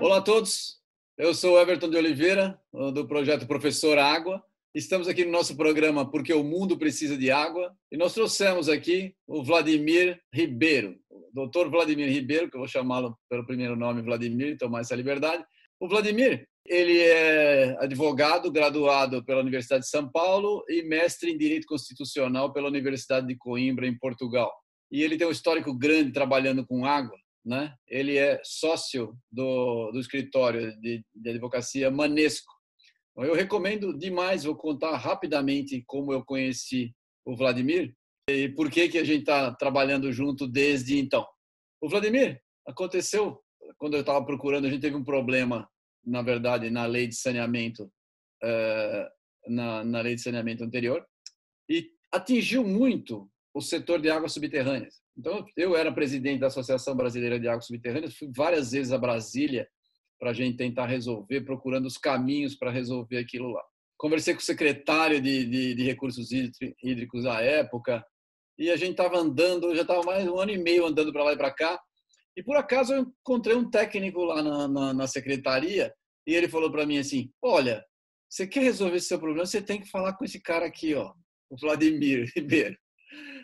Olá a todos, eu sou Everton de Oliveira, do projeto Professor Água. Estamos aqui no nosso programa Porque o Mundo Precisa de Água e nós trouxemos aqui o Vladimir Ribeiro, o doutor Vladimir Ribeiro, que eu vou chamá-lo pelo primeiro nome Vladimir, tomar essa liberdade. O Vladimir, ele é advogado, graduado pela Universidade de São Paulo e mestre em Direito Constitucional pela Universidade de Coimbra, em Portugal. E ele tem um histórico grande trabalhando com água né? Ele é sócio do, do escritório de, de advocacia Manesco. Então, eu recomendo demais, vou contar rapidamente como eu conheci o Vladimir e por que, que a gente está trabalhando junto desde então. O Vladimir aconteceu quando eu estava procurando, a gente teve um problema, na verdade, na lei de saneamento, eh, na, na lei de saneamento anterior, e atingiu muito o setor de águas subterrâneas. Então, eu era presidente da Associação Brasileira de Águas Subterrâneas, fui várias vezes a Brasília para a gente tentar resolver, procurando os caminhos para resolver aquilo lá. Conversei com o secretário de, de, de recursos hídricos à época, e a gente estava andando, já estava mais um ano e meio andando para lá e para cá, e por acaso eu encontrei um técnico lá na, na, na secretaria, e ele falou para mim assim: Olha, você quer resolver esse seu problema, você tem que falar com esse cara aqui, ó, o Vladimir Ribeiro.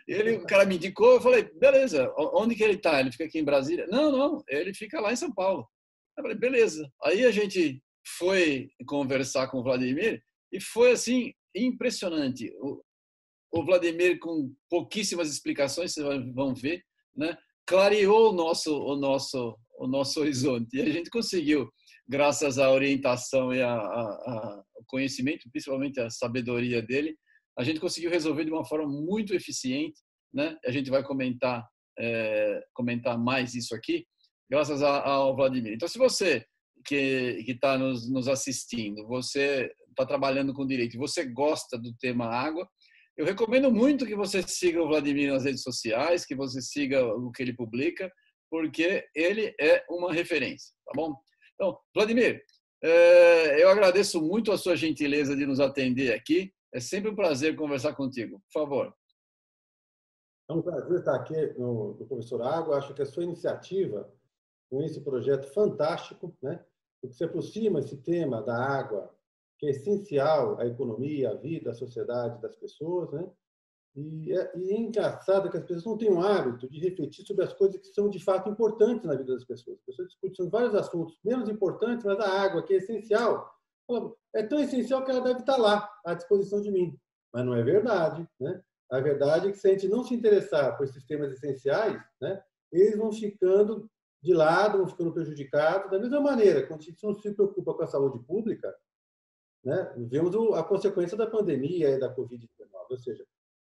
Ele, o cara me indicou, eu falei, beleza, onde que ele está? Ele fica aqui em Brasília? Não, não, ele fica lá em São Paulo. Eu falei, beleza. Aí a gente foi conversar com o Vladimir e foi assim impressionante. O, o Vladimir com pouquíssimas explicações, vocês vão ver, né? Clareou o nosso o nosso o nosso horizonte e a gente conseguiu, graças à orientação e ao conhecimento, principalmente a sabedoria dele, a gente conseguiu resolver de uma forma muito eficiente, né? A gente vai comentar é, comentar mais isso aqui, graças ao Vladimir. Então, se você que está nos, nos assistindo, você está trabalhando com direito, você gosta do tema água, eu recomendo muito que você siga o Vladimir nas redes sociais, que você siga o que ele publica, porque ele é uma referência, tá bom? Então, Vladimir, é, eu agradeço muito a sua gentileza de nos atender aqui. É sempre um prazer conversar contigo. Por favor. É um prazer estar aqui no, no Professor Água. Acho que a sua iniciativa com esse projeto fantástico, né? porque se aproxima esse tema da água, que é essencial à economia, à vida, à sociedade das pessoas, né? E é, e é, engraçado que as pessoas não têm o hábito de refletir sobre as coisas que são de fato importantes na vida das pessoas. As pessoas discutem vários assuntos menos importantes, mas a água, que é essencial, é tão essencial que ela deve estar lá, à disposição de mim. Mas não é verdade. Né? A verdade é que se a gente não se interessar por esses temas essenciais, né, eles vão ficando de lado, vão ficando prejudicados. Da mesma maneira, quando a gente não se preocupa com a saúde pública, né, a consequência da pandemia e da Covid-19. Ou seja,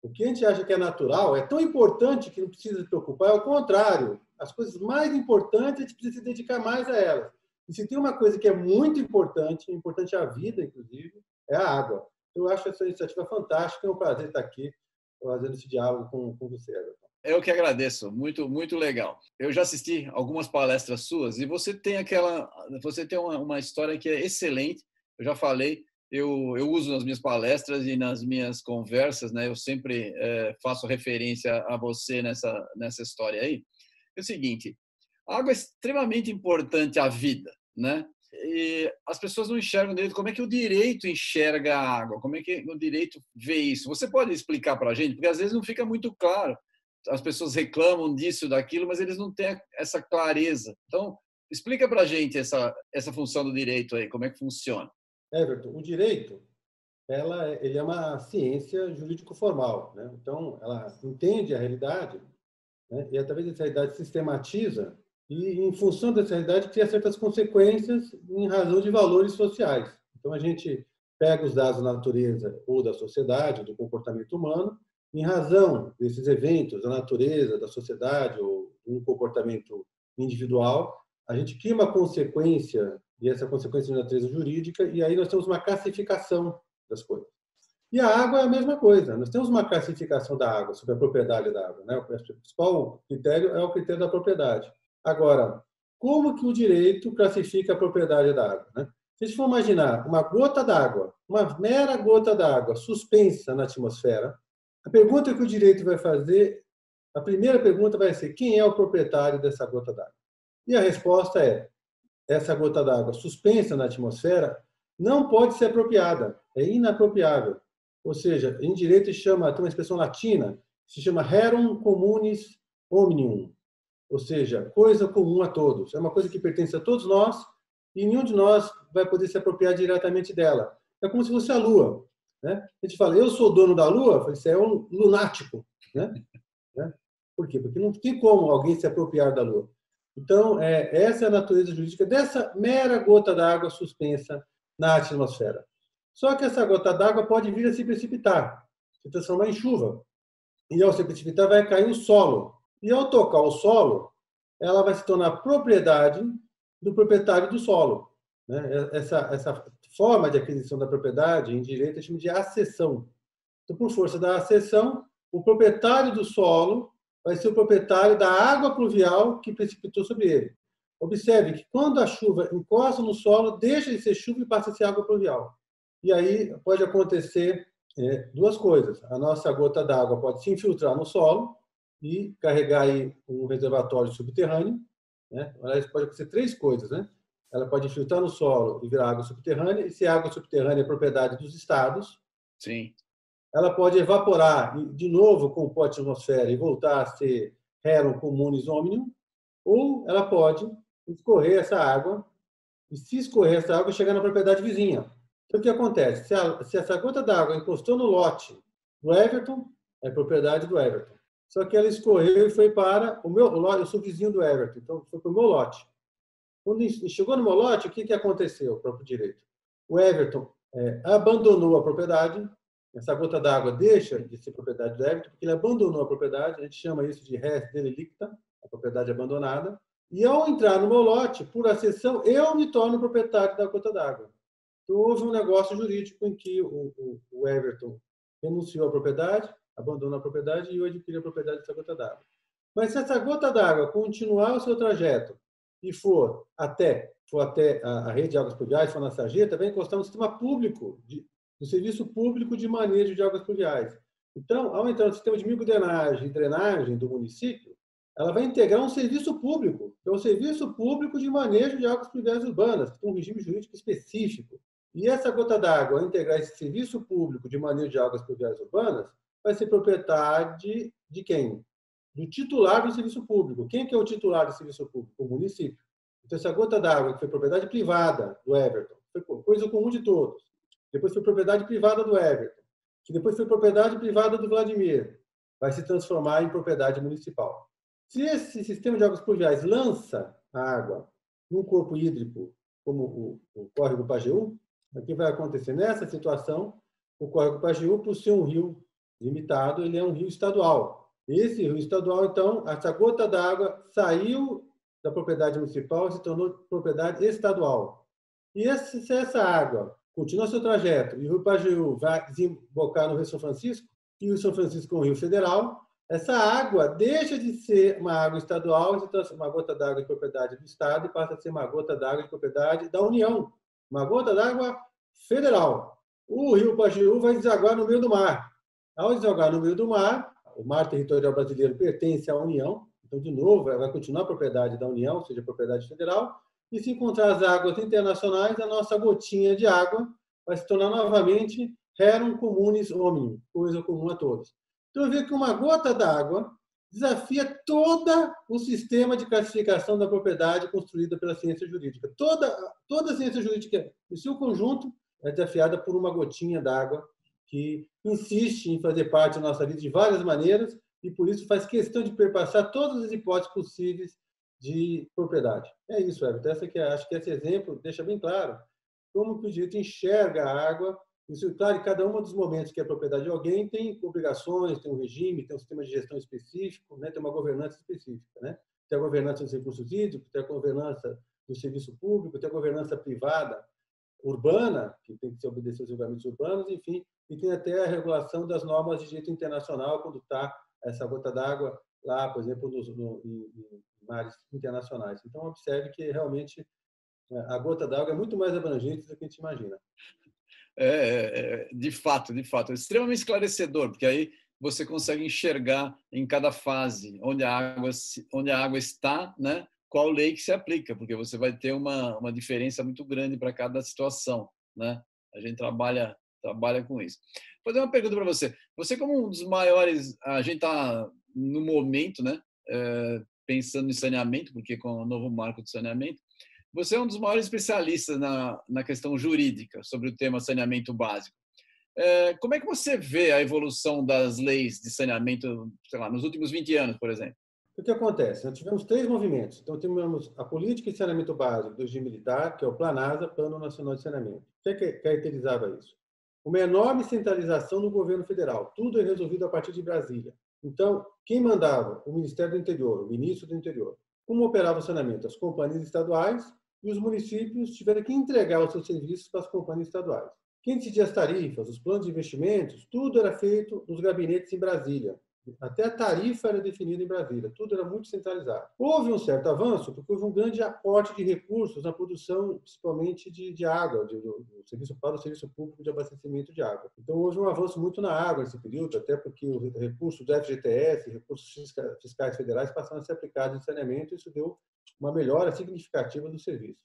o que a gente acha que é natural é tão importante que não precisa se preocupar, é o contrário. As coisas mais importantes a gente precisa se dedicar mais a elas. E se tem uma coisa que é muito importante, importante à vida, inclusive, é a água. Eu acho essa iniciativa fantástica, é um prazer estar aqui fazendo esse diálogo com, com você, Everton. Eu que agradeço, muito muito legal. Eu já assisti algumas palestras suas e você tem aquela, você tem uma, uma história que é excelente. Eu já falei, eu, eu uso nas minhas palestras e nas minhas conversas, né? Eu sempre é, faço referência a você nessa nessa história aí. É o seguinte, a água é extremamente importante à vida, né? E as pessoas não enxergam direito como é que o direito enxerga a água, como é que o direito vê isso. Você pode explicar para a gente? Porque às vezes não fica muito claro. As pessoas reclamam disso, daquilo, mas eles não têm essa clareza. Então, explica para a gente essa, essa função do direito aí, como é que funciona. Everton, o direito ela, é, ele é uma ciência jurídico-formal. Né? Então, ela entende a realidade né? e, através dessa realidade, sistematiza e, em função dessa realidade, cria certas consequências em razão de valores sociais. Então, a gente pega os dados da natureza ou da sociedade, do comportamento humano, em razão desses eventos da natureza, da sociedade ou um comportamento individual, a gente cria uma consequência, e essa consequência de natureza jurídica, e aí nós temos uma classificação das coisas. E a água é a mesma coisa. Nós temos uma classificação da água, sobre a propriedade da água. Né? O principal critério é o critério da propriedade. Agora, como que o direito classifica a propriedade da água? Né? Se a gente for imaginar uma gota d'água, uma mera gota d'água suspensa na atmosfera, A pergunta que o direito vai fazer, a primeira pergunta vai ser: quem é o proprietário dessa gota d'água? E a resposta é: essa gota d'água suspensa na atmosfera não pode ser apropriada, é inapropriável. Ou seja, em direito chama, tem uma expressão latina, se chama rerum communis omnium, ou seja, coisa comum a todos. É uma coisa que pertence a todos nós e nenhum de nós vai poder se apropriar diretamente dela. É como se fosse a Lua. Né? A gente fala, eu sou dono da Lua, isso é um lunático. Né? né? Por quê? Porque não tem como alguém se apropriar da Lua. Então, é, essa é a natureza jurídica dessa mera gota d'água suspensa na atmosfera. Só que essa gota d'água pode vir a se precipitar, se transformar em chuva. E ao se precipitar, vai cair no solo. E ao tocar o solo, ela vai se tornar propriedade do proprietário do solo. Né? Essa, essa forma de aquisição da propriedade em direito é chama de acessão. Então, por força da acessão, o proprietário do solo vai ser o proprietário da água pluvial que precipitou sobre ele. Observe que quando a chuva encosta no solo, deixa de ser chuva e passa a ser água pluvial. E aí pode acontecer é, duas coisas. A nossa gota d'água pode se infiltrar no solo e carregar aí um reservatório subterrâneo. Né? Aliás, pode acontecer três coisas. Né? Ela pode infiltrar no solo e virar água subterrânea. E se a água subterrânea é propriedade dos estados, Sim. Ela pode evaporar de novo com o pote atmosfera e voltar a ser rerum communis omnium, ou ela pode escorrer essa água e se escorrer essa água chegar na propriedade vizinha. Então, o que acontece? Se, a, se essa gota d'água encostou no lote do Everton, é propriedade do Everton. Só que ela escorreu e foi para o meu lote, eu sou vizinho do Everton, então foi para o meu lote. Quando chegou no meu lote, o que, que aconteceu, próprio direito? O Everton é, abandonou a propriedade, essa gota d'água deixa de ser propriedade do Everton, porque ele abandonou a propriedade, a gente chama isso de res delicta, a propriedade abandonada, e ao entrar no meu lote, por acessão, eu me torno proprietário da gota d'água. Então, houve um negócio jurídico em que o, o, o Everton renunciou à propriedade, abandonou a propriedade e eu adquiri a propriedade dessa gota d'água. Mas se essa gota d'água continuar o seu trajeto e for até, for até a, a rede de águas pluviais, for na sarjeta, vai encostar no sistema público, de, no serviço público de manejo de águas pluviais. Então, ao entrar no sistema de microdrenagem e drenagem do município, ela vai integrar um serviço público, que é o Serviço Público de Manejo de Águas Pluviais Urbanas, que tem um regime jurídico específico. E essa gota d'água, ao integrar esse serviço público de manejo de águas pluviais urbanas, vai ser propriedade de quem? Do titular do serviço público. Quem que é o titular do serviço público? O município. Então, essa gota d'água, que foi propriedade privada do Everton, foi coisa comum de todos. Depois foi propriedade privada do Everton, que depois foi propriedade privada do Vladimir, vai se transformar em propriedade municipal. Se esse sistema de águas pluviais lança a água num corpo hídrico, como o, o córrego Pajeú, o que vai acontecer nessa situação? O córrego Pajeú, por ser um rio limitado, ele é um rio estadual. Esse rio estadual, então, essa gota d'água saiu da propriedade municipal e se tornou propriedade estadual. E se essa água continua seu trajeto e o rio Pajeú vai desembocar no Rio São Francisco, e o São Francisco é um rio federal, essa água deixa de ser uma água estadual, se transforma uma gota d'água de propriedade do Estado e passa a ser uma gota d'água de propriedade da União, uma gota d'água federal. O rio Pajeú vai desaguar no meio do mar. Ao desaguar no meio do mar, o mar territorial brasileiro pertence à União, então, de novo, vai continuar a propriedade da União, ou seja, propriedade federal, e se encontrar as águas internacionais, a nossa gotinha de água vai se tornar novamente rerum communis omnium, coisa comum a todos. Então, vê que uma gota d'água desafia todo o sistema de classificação da propriedade construída pela ciência jurídica. Toda, toda a ciência jurídica, em seu conjunto, é desafiada por uma gotinha d'água que insiste em fazer parte da nossa vida de várias maneiras e, por isso, faz questão de perpassar todas as hipóteses possíveis de propriedade. É isso, Everton. Essa que é, acho que esse exemplo deixa bem claro como que o direito enxerga a água isso, claro, cada um dos momentos que é propriedade de alguém tem obrigações, tem um regime, tem um sistema de gestão específico, né? tem uma governança específica. Né? Tem a governança dos recursos hídricos, tem a governança do serviço público, tem a governança privada urbana, que tem que se obedecer aos regulamentos urbanos, enfim, e tem até a regulação das normas de direito internacional quando está essa gota d'água lá, por exemplo, nos, no, em, em mares internacionais. Então, observe que realmente a gota d'água é muito mais abrangente do que a gente imagina. É, é, é, de fato, de fato, é extremamente esclarecedor, porque aí você consegue enxergar em cada fase onde a água, onde a água está, né? qual lei que se aplica, porque você vai ter uma, uma diferença muito grande para cada situação. Né? A gente trabalha, trabalha com isso. Vou fazer uma pergunta para você. Você, como um dos maiores, a gente está no momento, né? É, pensando em saneamento, porque com o novo marco de saneamento, você é um dos maiores especialistas na, na questão jurídica sobre o tema saneamento básico. É, como é que você vê a evolução das leis de saneamento, sei lá, nos últimos 20 anos, por exemplo? O que acontece? Nós tivemos três movimentos. Então, tivemos a política de saneamento básico do regime militar, que é o PLANASA, Plano Nacional de Saneamento. O é que caracterizava isso? Uma enorme centralização no governo federal. Tudo é resolvido a partir de Brasília. Então, quem mandava? O Ministério do Interior, o ministro do Interior. Como operava o saneamento? As companhias estaduais e os municípios tiveram que entregar os seus serviços para as companhias estaduais. Quem decidia as tarifas, os planos de investimentos, tudo era feito nos gabinetes em Brasília. Até a tarifa era definida em Brasília, tudo era muito centralizado. Houve um certo avanço, porque houve um grande aporte de recursos na produção, principalmente de, de água, de, do, do serviço para o serviço público de abastecimento de água. Então, houve um avanço muito na água nesse período, até porque os recursos do FGTS, recursos fiscais federais, passaram a ser aplicados em saneamento, e isso deu uma melhora significativa do serviço.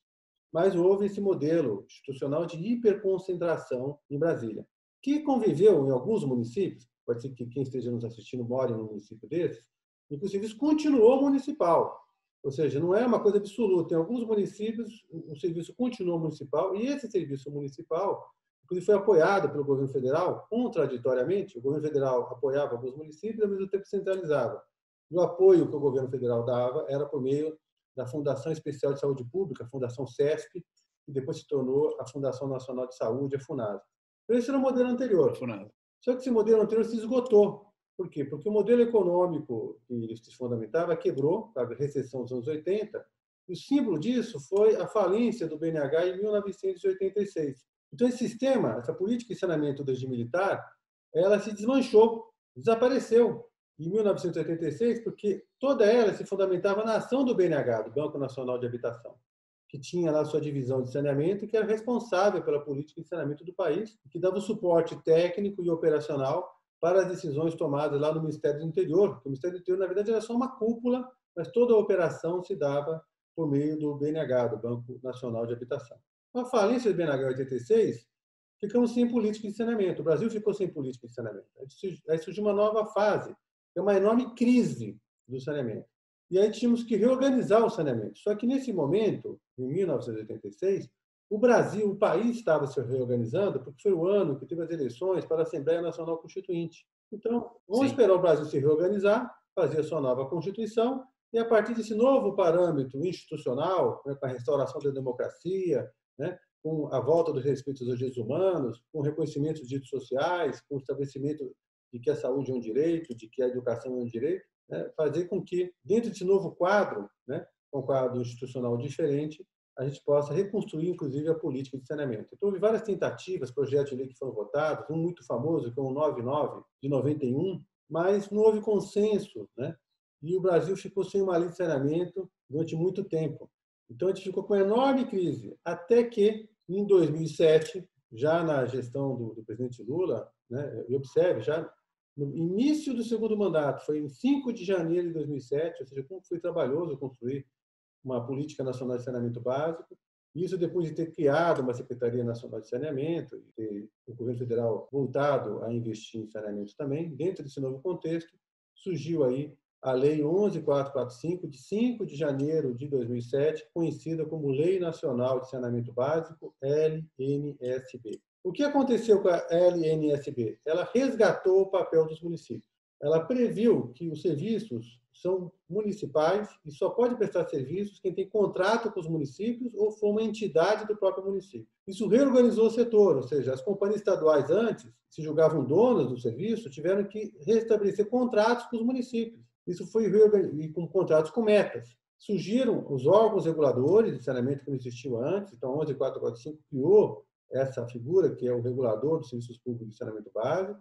Mas houve esse modelo institucional de hiperconcentração em Brasília, que conviveu em alguns municípios pode ser que quem esteja nos assistindo more num município desses, inclusive isso continuou municipal. Ou seja, não é uma coisa absoluta. Em alguns municípios, o serviço continuou municipal e esse serviço municipal, inclusive, foi apoiado pelo governo federal, contraditoriamente. O governo federal apoiava alguns municípios e, ao mesmo tempo, centralizava. E o apoio que o governo federal dava era por meio da Fundação Especial de Saúde Pública, a Fundação CESP, que depois se tornou a Fundação Nacional de Saúde, a FUNASA. Então, esse era o modelo anterior. FUNASA. Só que esse modelo anterior se esgotou. Por quê? Porque o modelo econômico que ele se fundamentava quebrou, a recessão dos anos 80, e o símbolo disso foi a falência do BNH em 1986. Então, esse sistema, essa política de saneamento do regime militar, ela se desmanchou, desapareceu em 1986, porque toda ela se fundamentava na ação do BNH, do Banco Nacional de Habitação que tinha lá sua divisão de saneamento e que era responsável pela política de saneamento do país, que dava o suporte técnico e operacional para as decisões tomadas lá no Ministério do Interior. O Ministério do Interior, na verdade, era só uma cúpula, mas toda a operação se dava por meio do BNH, do Banco Nacional de Habitação. Com a falência do BNH em 86, ficamos sem política de saneamento. O Brasil ficou sem política de saneamento. Aí surgiu uma nova fase, é uma enorme crise do saneamento. E aí tínhamos que reorganizar o saneamento. Só que nesse momento, em 1986, o Brasil, o país estava se reorganizando porque foi o ano que teve as eleições para a Assembleia Nacional Constituinte. Então, vamos Sim. esperar o Brasil se reorganizar, fazer a sua nova Constituição, e a partir desse novo parâmetro institucional, né, com a restauração da democracia, né, com a volta dos respeitos aos direitos humanos, com o reconhecimento dos direitos sociais, com o estabelecimento de que a saúde é um direito, de que a educação é um direito, né, fazer com que, dentro desse novo quadro, né, um quadro institucional diferente, a gente possa reconstruir, inclusive, a política de saneamento. Então, houve várias tentativas, projetos de lei que foram votados, um muito famoso, que é o 99, de 91, mas não houve consenso, né? e o Brasil ficou sem uma lei de saneamento durante muito tempo. Então, a gente ficou com uma enorme crise, até que, em 2007, já na gestão do, do presidente Lula, né, e observe, já no início do segundo mandato, foi em 5 de janeiro de 2007, ou seja, como foi trabalhoso construir uma política nacional de saneamento básico. Isso depois de ter criado uma Secretaria Nacional de Saneamento e ter o governo federal voltado a investir em saneamento também. Dentro desse novo contexto, surgiu aí a Lei 11445, de 5 de janeiro de 2007, conhecida como Lei Nacional de Saneamento Básico, LNSB. O que aconteceu com a LNSB? Ela resgatou o papel dos municípios. Ela previu que os serviços são municipais e só pode prestar serviços quem tem contrato com os municípios ou for uma entidade do próprio município. Isso reorganizou o setor, ou seja, as companhias estaduais antes se julgavam donas do serviço, tiveram que restabelecer contratos com os municípios. Isso foi e com contratos com metas. Surgiram os órgãos reguladores de saneamento que não existiam antes, então 11445 criou essa figura, que é o regulador dos serviços públicos de saneamento básico.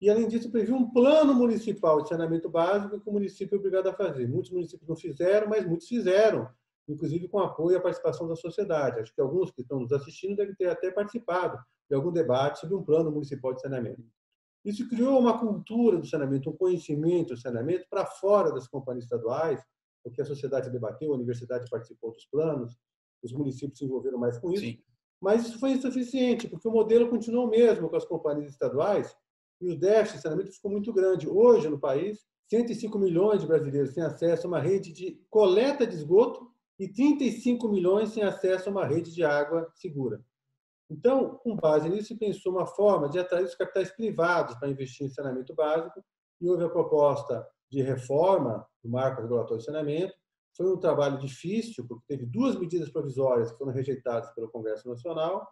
E, além disso, previu um plano municipal de saneamento básico que o município é obrigado a fazer. Muitos municípios não fizeram, mas muitos fizeram, inclusive com apoio e a participação da sociedade. Acho que alguns que estão nos assistindo devem ter até participado de algum debate sobre um plano municipal de saneamento. Isso criou uma cultura do saneamento, um conhecimento do saneamento para fora das companhias estaduais, porque a sociedade debateu, a universidade participou dos planos, os municípios se envolveram mais com isso. Sim. Mas isso foi insuficiente, porque o modelo continuou mesmo com as companhias estaduais e o déficit de saneamento ficou muito grande. Hoje, no país, 105 milhões de brasileiros têm acesso a uma rede de coleta de esgoto e 35 milhões têm acesso a uma rede de água segura. Então, com base nisso, se pensou uma forma de atrair os capitais privados para investir em saneamento básico e houve a proposta de reforma do marco regulatório de saneamento. Foi um trabalho difícil, porque teve duas medidas provisórias que foram rejeitadas pelo Congresso Nacional.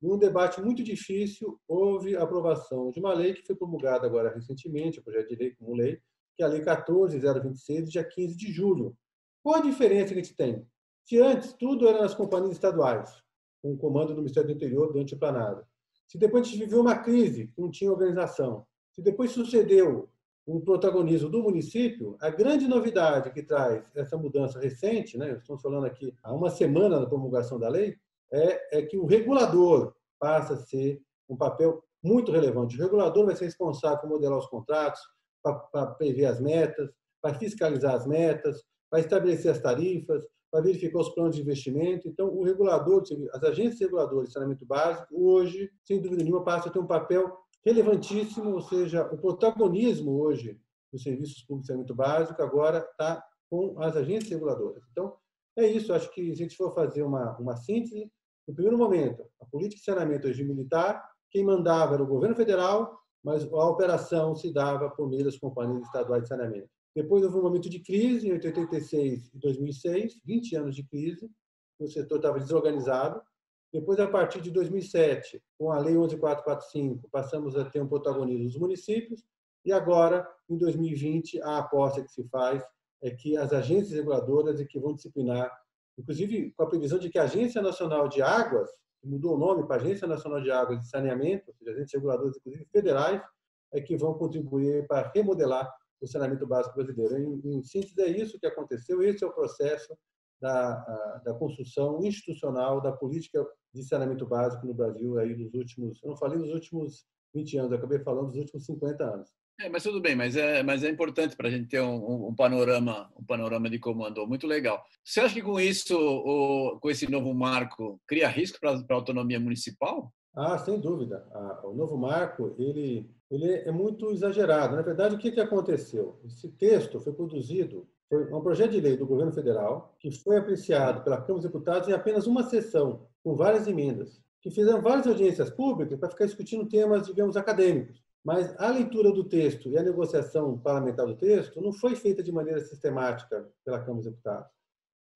Num debate muito difícil, houve a aprovação de uma lei que foi promulgada agora recentemente, o projeto de lei como lei, que é a Lei 14.026, dia 15 de julho. Qual a diferença que a gente tem? Se antes tudo era nas companhias estaduais, com o comando do Ministério do Interior durante o planado. Se depois a gente viveu uma crise, não tinha organização. Se depois sucedeu um protagonismo do município, a grande novidade que traz essa mudança recente, né, estamos falando aqui há uma semana da promulgação da lei, é, é que o regulador passa a ser um papel muito relevante. O regulador vai ser responsável por modelar os contratos, para prever as metas, para fiscalizar as metas, para estabelecer as tarifas, para verificar os planos de investimento. Então, o regulador, as agências reguladoras de saneamento básico, hoje, sem dúvida nenhuma, passam a ter um papel relevantíssimo, ou seja, o protagonismo hoje dos serviços públicos de saneamento básico agora está com as agências reguladoras. Então, é isso. Acho que se a gente for fazer uma, uma síntese, no primeiro momento, a política de saneamento hoje militar, quem mandava era o governo federal, mas a operação se dava por meio das companhias estaduais de saneamento. Depois houve um momento de crise, em 86 e 2006, 20 anos de crise, o setor estava desorganizado. Depois, a partir de 2007, com a Lei 11445, passamos a ter um protagonismo dos municípios. E agora, em 2020, a aposta que se faz é que as agências reguladoras é que vão disciplinar, inclusive com a previsão de que a Agência Nacional de Águas, que mudou o nome para Agência Nacional de Águas e Saneamento, ou seja, agências reguladoras, inclusive federais, é que vão contribuir para remodelar o saneamento básico brasileiro. Em, em síntese, é isso que aconteceu, esse é o processo da, da construção institucional da política de saneamento básico no Brasil aí nos últimos, eu não falei nos últimos 20 anos, acabei falando dos últimos 50 anos. É, mas tudo bem, mas é, mas é importante para a gente ter um, um, panorama, um panorama de comando muito legal. Você acha que com isso, o, com esse novo marco, cria risco para a autonomia municipal? Ah, sem dúvida. o novo marco ele ele é muito exagerado. Na verdade, o que, que aconteceu? Esse texto foi produzido, foi um projeto de lei do governo federal, que foi apreciado pela Câmara dos Deputados em apenas uma sessão, com várias emendas, que fizeram várias audiências públicas para ficar discutindo temas, digamos, acadêmicos. Mas a leitura do texto e a negociação parlamentar do texto não foi feita de maneira sistemática pela Câmara dos Deputados.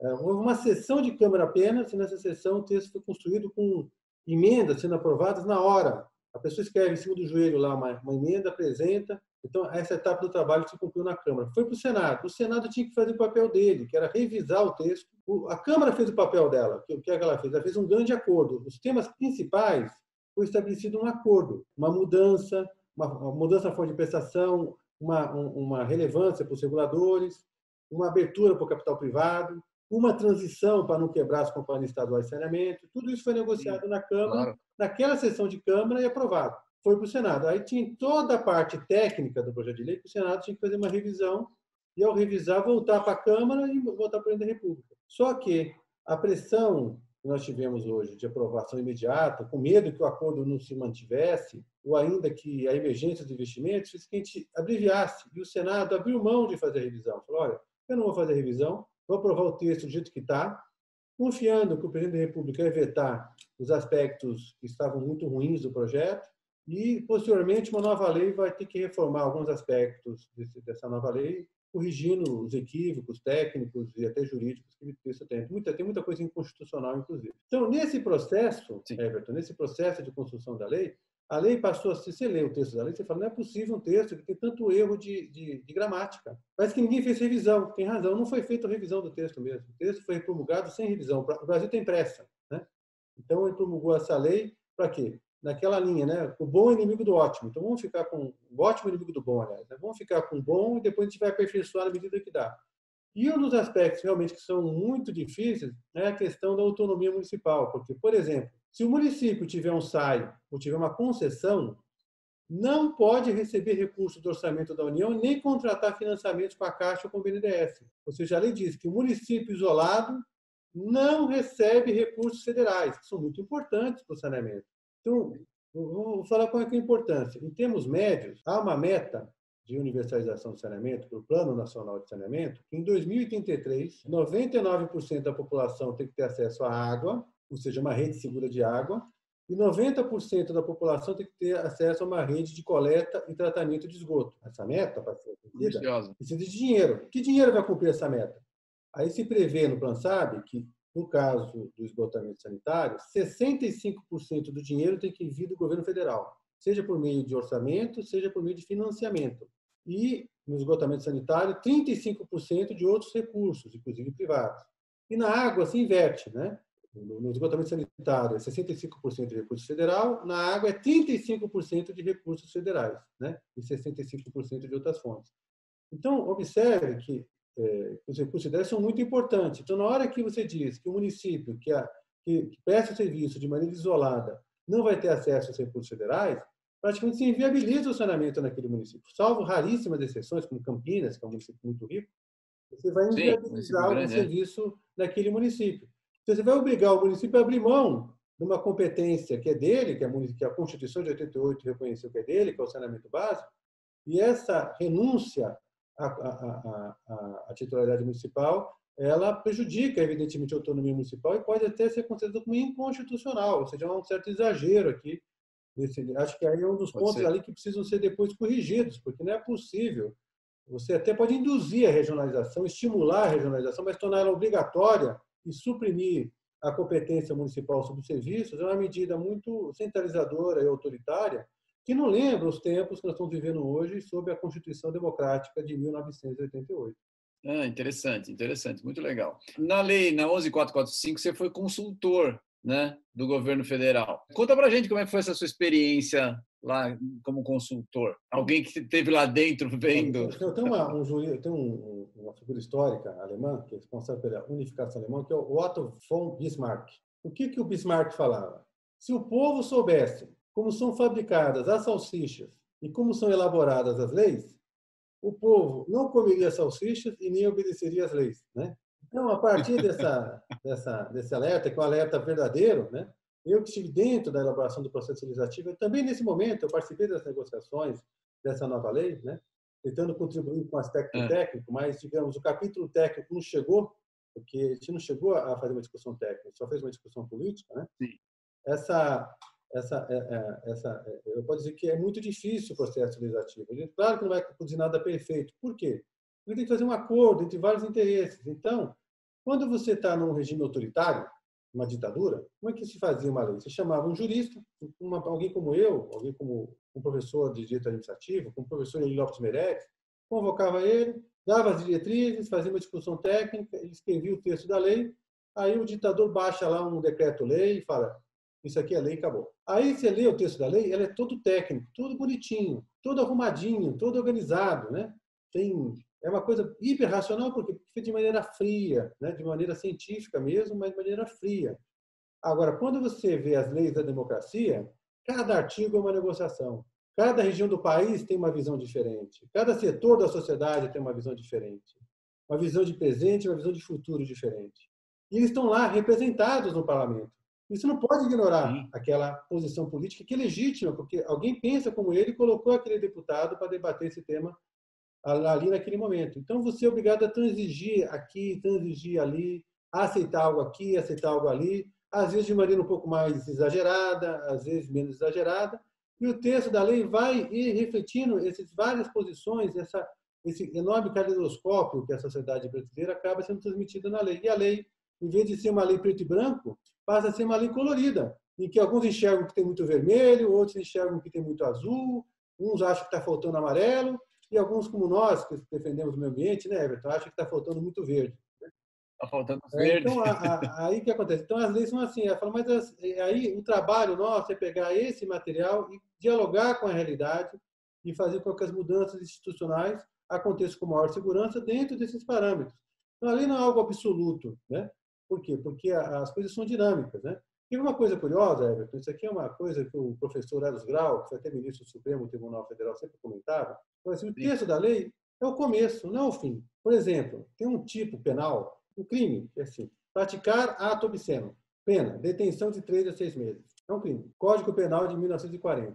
É, houve uma sessão de Câmara apenas, e nessa sessão o texto foi construído com emendas sendo aprovadas na hora, a pessoa escreve em cima do joelho lá uma, uma emenda, apresenta. Então, essa etapa do trabalho se cumpriu na Câmara. Foi para o Senado. O Senado tinha que fazer o papel dele, que era revisar o texto. A Câmara fez o papel dela. O que, é que ela fez? Ela fez um grande acordo. Os temas principais foi estabelecido um acordo, uma mudança, uma, mudança na forma de prestação, uma, uma relevância para os reguladores, uma abertura para o capital privado, uma transição para não quebrar as companhias estaduais de saneamento. Tudo isso foi negociado Sim, na Câmara, claro. naquela sessão de Câmara e aprovado. Foi para o Senado. Aí tinha toda a parte técnica do projeto de lei que o Senado tinha que fazer uma revisão e, ao revisar, voltar para a Câmara e voltar para a da República. Só que a pressão que nós tivemos hoje de aprovação imediata, com medo que o acordo não se mantivesse, ou ainda que a emergência dos investimentos, fez que a gente abreviasse. E o Senado abriu mão de fazer a revisão. Falou: olha, eu não vou fazer a revisão, vou aprovar o texto do jeito que está, confiando que o presidente da República vai vetar os aspectos que estavam muito ruins do projeto e, posteriormente, uma nova lei vai ter que reformar alguns aspectos desse, dessa nova lei, corrigindo os equívocos técnicos e até jurídicos que o texto tem. Muita, tem muita coisa inconstitucional, inclusive. Então, nesse processo, Sim. Everton, nesse processo de construção da lei, a lei passou a se você lê o texto da lei, você fala, não é possível um texto que tem tanto erro de, de, de, gramática. Parece que ninguém fez revisão. Tem razão, não foi feita a revisão do texto mesmo. O texto foi promulgado sem revisão. O Brasil tem pressa. Né? Então, ele promulgou essa lei para quê? Naquela linha, né? O bom é inimigo do ótimo. Então, vamos ficar com o ótimo é inimigo do bom, aliás. Né? Vamos ficar com o bom e depois a gente vai aperfeiçoar na medida que dá. E um dos aspectos realmente que são muito difíceis é a questão da autonomia municipal. Porque, por exemplo, se o município tiver um SAI ou tiver uma concessão, não pode receber recursos do orçamento da União nem contratar financiamentos com a Caixa ou com o BNDES. Ou seja, a lei diz que o município isolado não recebe recursos federais, que são muito importantes para o saneamento. Então, vou falar qual é, é a importância. Em termos médios, há uma meta de universalização do saneamento, para o Plano Nacional de Saneamento, em 2083, 99% da população tem que ter acesso à água, ou seja, uma rede segura de água, e 90% da população tem que ter acesso a uma rede de coleta e tratamento de esgoto. Essa meta, para ser cumprida, precisa de dinheiro. Que dinheiro vai cumprir essa meta? Aí se prevê no Plan SAB que, no caso do esgotamento sanitário, 65% do dinheiro tem que vir do governo federal, seja por meio de orçamento, seja por meio de financiamento. E, no esgotamento sanitário, 35% de outros recursos, inclusive privados. E na água se inverte, né? No esgotamento sanitário é 65% de recurso federal, na água é 35% de recursos federais, né? e 65% de outras fontes. Então, observe que é, os recursos federais são muito importantes. Então, na hora que você diz que o município que, a, que, que presta serviço de maneira isolada não vai ter acesso aos recursos federais, praticamente se inviabiliza o saneamento naquele município. Salvo raríssimas exceções, como Campinas, que é um município muito rico, você vai inviabilizar Sim, o é. serviço naquele município. Então, você vai obrigar o município a abrir mão de uma competência que é dele, que, é que a Constituição de 88 reconheceu que é dele, que é o saneamento básico, e essa renúncia à, à, à, à titularidade municipal, ela prejudica, evidentemente, a autonomia municipal e pode até ser considerada como inconstitucional, ou seja, há um certo exagero aqui. Acho que aí é um dos pode pontos ser. ali que precisam ser depois corrigidos, porque não é possível. Você até pode induzir a regionalização, estimular a regionalização, mas tornar ela obrigatória e suprimir a competência municipal sobre os serviços é uma medida muito centralizadora e autoritária que não lembra os tempos que nós estamos vivendo hoje sob a Constituição Democrática de 1988. Ah, interessante, interessante, muito legal. Na lei, na 11445, você foi consultor né, do governo federal. Conta para gente como é que foi essa sua experiência lá como consultor? Alguém que esteve lá dentro vendo? Eu tenho uma, um, tenho um, uma figura histórica alemã, que é responsável pela unificação alemã, que é o Otto von Bismarck. O que, que o Bismarck falava? Se o povo soubesse como são fabricadas as salsichas e como são elaboradas as leis, o povo não comeria salsichas e nem obedeceria às leis. Né? Então, a partir dessa, dessa, desse alerta, que é um alerta verdadeiro, né? Eu que estive dentro da elaboração do processo legislativo, também nesse momento eu participei das negociações dessa nova lei, né? tentando contribuir com o aspecto é. técnico, mas, digamos, o capítulo técnico não chegou, porque a gente não chegou a fazer uma discussão técnica, só fez uma discussão política. Né? Sim. Essa, essa, é, é, essa, eu posso dizer que é muito difícil o processo legislativo. Claro que não vai produzir nada perfeito. Por quê? Porque tem que fazer um acordo entre vários interesses. Então, quando você está num regime autoritário, uma ditadura, como é que se fazia uma lei? Você chamava um jurista, uma, alguém como eu, alguém como um professor de direito administrativo, como o professor Eli Lopes convocava ele, dava as diretrizes, fazia uma discussão técnica, ele escrevia o texto da lei, aí o ditador baixa lá um decreto-lei e fala, isso aqui é lei, acabou. Aí você lê o texto da lei, ela é todo técnico, tudo bonitinho, todo arrumadinho, todo organizado, né? Tem é uma coisa hiperracional porque feita de maneira fria, né? de maneira científica mesmo, mas de maneira fria. Agora, quando você vê as leis da democracia, cada artigo é uma negociação. Cada região do país tem uma visão diferente. Cada setor da sociedade tem uma visão diferente. Uma visão de presente uma visão de futuro diferente. E eles estão lá representados no parlamento. Isso não pode ignorar Sim. aquela posição política que é legítima, porque alguém pensa como ele e colocou aquele deputado para debater esse tema ali naquele momento. Então, você é obrigado a transigir aqui, transigir ali, aceitar algo aqui, aceitar algo ali, às vezes de maneira um pouco mais exagerada, às vezes menos exagerada, e o texto da lei vai ir refletindo essas várias posições, essa, esse enorme caleidoscópio que a sociedade brasileira acaba sendo transmitido na lei. E a lei, em vez de ser uma lei preto e branco, passa a ser uma lei colorida, em que alguns enxergam que tem muito vermelho, outros enxergam que tem muito azul, uns acham que está faltando amarelo, e alguns como nós, que defendemos o meio ambiente, né, Everton, acham que está faltando muito verde. Está faltando é, verde. Então, a, a, aí que acontece? Então, as leis são assim, ela fala, mas as, aí o trabalho nosso é pegar esse material e dialogar com a realidade e fazer com que as mudanças institucionais aconteçam com maior segurança dentro desses parâmetros. Então, a lei não é algo absoluto, né? Por quê? Porque as coisas são dinâmicas, né? E uma coisa curiosa, Everton, isso aqui é uma coisa que o professor Eros Grau, que foi até ministro do Supremo Tribunal Federal, sempre comentava, mas o texto da lei é o começo, não é o fim. Por exemplo, tem um tipo penal, um crime, que é assim, praticar ato obsceno, pena, detenção de três a seis meses. É um crime. Código Penal de 1940.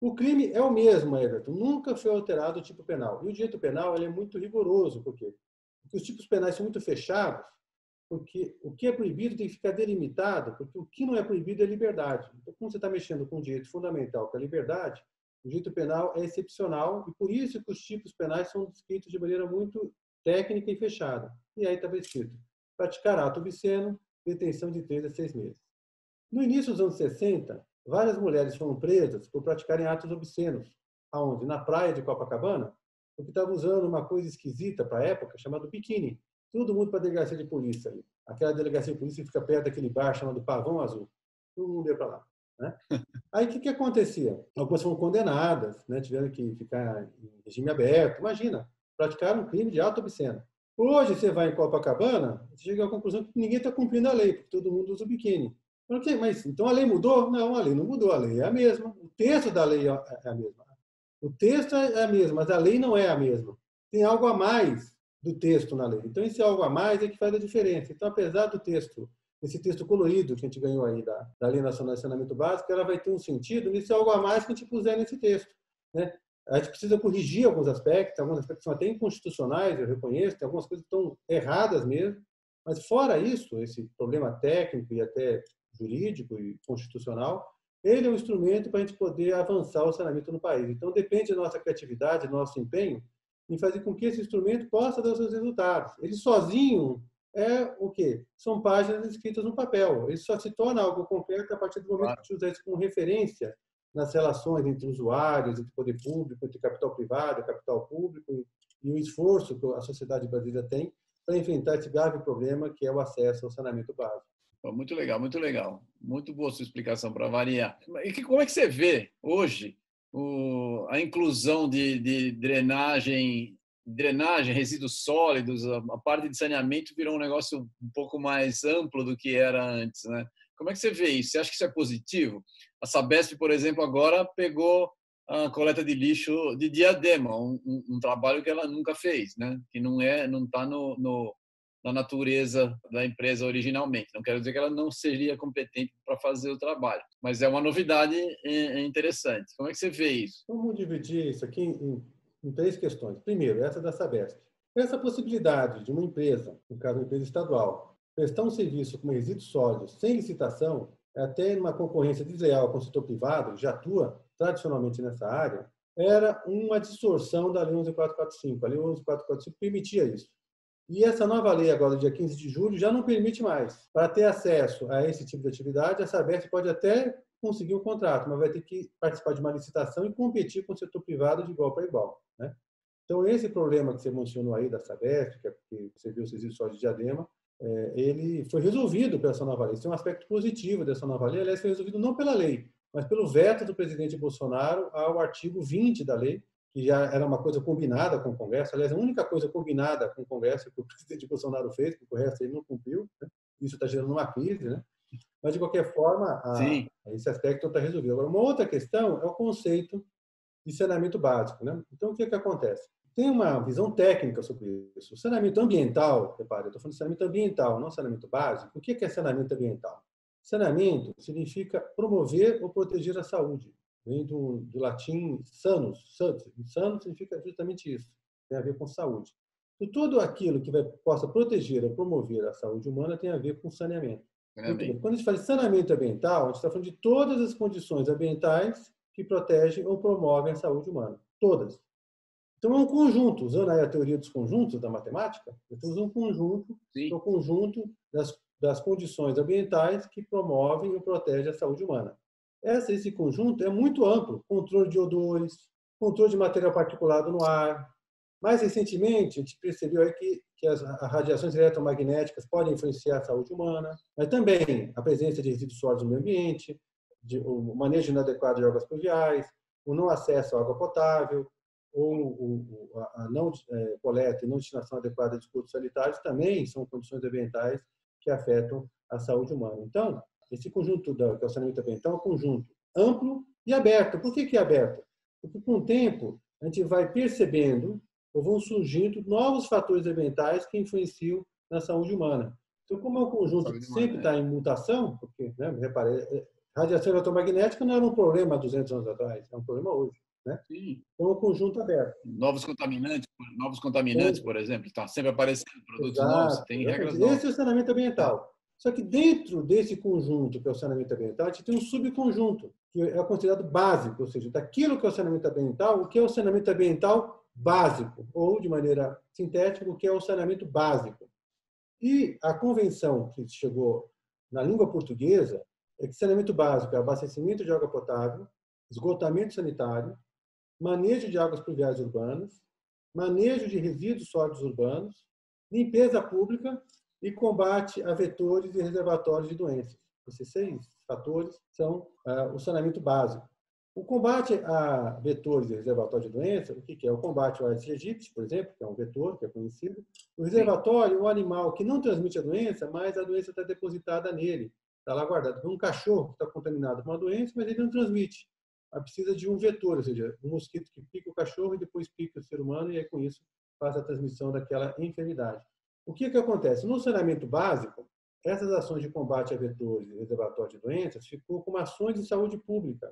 O crime é o mesmo, Everton, nunca foi alterado o tipo penal. E o direito penal ele é muito rigoroso, por quê? Porque os tipos penais são muito fechados, porque o que é proibido tem que ficar delimitado, porque o que não é proibido é liberdade. Então, como você está mexendo com um direito fundamental, que é a liberdade, o direito penal é excepcional e por isso que os tipos penais são descritos de maneira muito técnica e fechada. E aí estava escrito: praticar ato obsceno, detenção de três a seis meses. No início dos anos 60, várias mulheres foram presas por praticarem atos obscenos. Aonde? Na praia de Copacabana, porque estavam usando uma coisa esquisita para a época, chamada biquíni todo mundo para a delegacia de polícia. Ali. Aquela delegacia de polícia fica perto daquele bar chamado Pavão Azul. Todo mundo ia para lá. Né? Aí o que, que acontecia? Algumas foram condenadas, né? tiveram que ficar em regime aberto. Imagina, praticaram um crime de auto obsceno. Hoje você vai em Copacabana, você chega à conclusão que ninguém está cumprindo a lei, porque todo mundo usa o biquíni. Mas então a lei mudou? Não, a lei não mudou, a lei é a mesma. O texto da lei é, é a mesma. O texto é a mesma, mas a lei não é a mesma. Tem algo a mais do texto na lei. Então, esse algo a mais é que faz a diferença. Então, apesar do texto, esse texto colorido que a gente ganhou aí da, da Lei Nacional de Saneamento Básico, ela vai ter um sentido nesse algo a mais que a gente puser nesse texto. Né? A gente precisa corrigir alguns aspectos, alguns aspectos são até inconstitucionais, eu reconheço, tem algumas coisas que estão erradas mesmo, mas fora isso, esse problema técnico e até jurídico e constitucional, ele é um instrumento para a gente poder avançar o saneamento no país. Então, depende da nossa criatividade, do nosso empenho, em fazer com que esse instrumento possa dar os seus resultados. Ele sozinho é o quê? São páginas escritas no papel. Ele só se torna algo concreto a partir do momento claro. que usa isso como referência nas relações entre usuários, entre poder público, entre capital privado, capital público e o esforço que a sociedade brasileira tem para enfrentar esse grave problema que é o acesso ao saneamento básico. Muito legal, muito legal. Muito boa sua explicação para variar. E como é que você vê hoje o, a inclusão de, de, drenagem, drenagem, resíduos sólidos, a, a, parte de saneamento virou um negócio um pouco mais amplo do que era antes, né? Como é que você vê isso? Você acha que isso é positivo? A Sabesp, por exemplo, agora pegou a coleta de lixo de Diadema, um, um, um trabalho que ela nunca fez, né? Que não é, não está no, no na natureza da empresa originalmente. Não quero dizer que ela não seria competente para fazer o trabalho, mas é uma novidade interessante. Como é que você vê isso? Vamos dividir isso aqui em, em três questões. Primeiro, essa da Sabesp. Essa possibilidade de uma empresa, no caso uma empresa estadual, prestar um serviço com resíduos sólidos sem licitação, até numa concorrência desleal com o setor privado, que já atua tradicionalmente nessa área, era uma distorção da Lei 11445. A Lei 11445 permitia isso. E essa nova lei, agora, dia 15 de julho, já não permite mais. Para ter acesso a esse tipo de atividade, a Sabesp pode até conseguir um contrato, mas vai ter que participar de uma licitação e competir com o setor privado de igual para igual. Né? Então, esse problema que você mencionou aí da Sabesp, que é você viu os só de diadema, é, ele foi resolvido pela essa nova lei. Isso é um aspecto positivo dessa nova lei. Aliás, foi resolvido não pela lei, mas pelo veto do presidente Bolsonaro ao artigo 20 da lei, que já era uma coisa combinada com o Congresso. Aliás, a única coisa combinada com o Congresso que o presidente Bolsonaro fez, porque o resto ele não cumpriu. Né? Isso está gerando uma crise, né? Mas, de qualquer forma, a, esse aspecto está resolvido. Agora, uma outra questão é o conceito de saneamento básico. Né? Então, o que, que acontece? Tem uma visão técnica sobre isso. O saneamento ambiental, repare, eu estou falando de saneamento ambiental, não saneamento básico. O que é saneamento ambiental? Saneamento significa promover ou proteger a saúde vem do, do latim sanus, sanus. Sanus significa justamente isso, tem a ver com saúde. E tudo aquilo que vai, possa proteger ou promover a saúde humana tem a ver com saneamento. Quando a gente fala de saneamento ambiental, a gente está falando de todas as condições ambientais que protegem ou promovem a saúde humana. Todas. Então, é um conjunto, usando a teoria dos conjuntos da matemática, nós temos um conjunto, é um conjunto das, das condições ambientais que promovem ou protegem a saúde humana. Essa, esse conjunto é muito amplo, controle de odores, controle de material particulado no ar. Mais recentemente, a gente percebeu aí que, que as radiações eletromagnéticas podem influenciar a saúde humana, mas também a presença de resíduos sólidos no meio ambiente, de, o manejo inadequado de águas pluviais, o não acesso à água potável, ou a não é, coleta e não destinação adequada de esgotos sanitários também são condições ambientais que afetam a saúde humana. Então, esse conjunto da, que é o saneamento ambiental é um conjunto amplo e aberto. Por que, que é aberto? Porque com o tempo a gente vai percebendo ou vão surgindo novos fatores ambientais que influenciam na saúde humana. Então, como é um conjunto que sempre está em mutação, porque, né, repare, é, radiação eletromagnética não era um problema há 200 anos atrás, é um problema hoje. Né? Sim. Então, é um conjunto aberto. Novos contaminantes, novos contaminantes, por exemplo, está sempre aparecendo produtos Exato. novos, tem regras Esse novas. é o saneamento ambiental. Só que dentro desse conjunto, que é o saneamento ambiental, a gente tem um subconjunto, que é considerado básico, ou seja, daquilo que é o saneamento ambiental, o que é o saneamento ambiental básico, ou, de maneira sintética, o que é o saneamento básico. E a convenção que chegou na língua portuguesa é que saneamento básico é abastecimento de água potável, esgotamento sanitário, manejo de águas pluviais urbanas, manejo de resíduos sólidos urbanos, limpeza pública e combate a vetores e reservatórios de doenças. Esses seis fatores são uh, o saneamento básico. O combate a vetores e reservatórios de doenças, o que é? O combate ao Aedes aegypti, por exemplo, que é um vetor que é conhecido. O reservatório é um animal que não transmite a doença, mas a doença está depositada nele, está lá guardado. Um cachorro que está contaminado com uma doença, mas ele não transmite. Mas precisa de um vetor, ou seja, um mosquito que pica o cachorro e depois pica o ser humano, e aí com isso faz a transmissão daquela enfermidade. O que, que acontece? No saneamento básico, essas ações de combate a vetores e reservatórios de doenças ficou como ações de saúde pública.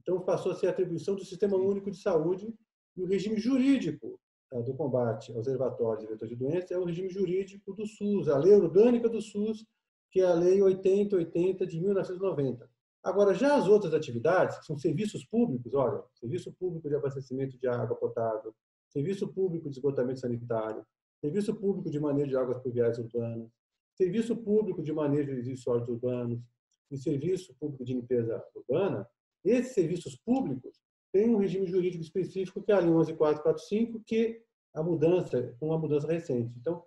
Então, passou a ser atribuição do Sistema Único de Saúde e o regime jurídico tá, do combate aos reservatórios e vetores de doenças é o regime jurídico do SUS, a lei orgânica do SUS, que é a Lei 8080 de 1990. Agora, já as outras atividades, que são serviços públicos, olha, serviço público de abastecimento de água potável, serviço público de esgotamento sanitário, serviço público de manejo de águas pluviais urbanas, serviço público de manejo de sólidos urbanos e serviço público de limpeza urbana, esses serviços públicos têm um regime jurídico específico que é a Lei 11445, que a mudança, uma mudança recente. Então,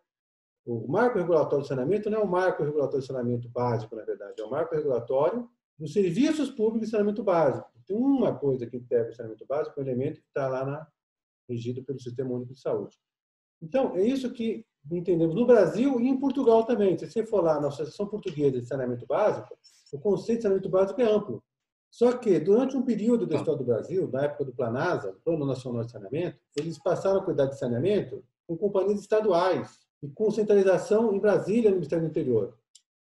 o marco regulatório de saneamento não é o marco regulatório de saneamento básico, na verdade, é o marco regulatório dos serviços públicos de saneamento básico. Tem uma coisa que pega o saneamento básico, um elemento que está lá na, regido pelo Sistema Único de Saúde. Então, é isso que entendemos no Brasil e em Portugal também. Se você for lá na Associação Portuguesa de Saneamento Básico, o conceito de saneamento básico é amplo. Só que, durante um período da história do Brasil, na época do Planasa, Plano Nacional de Saneamento, eles passaram a cuidar de saneamento com companhias estaduais e com centralização em Brasília, no Ministério do Interior.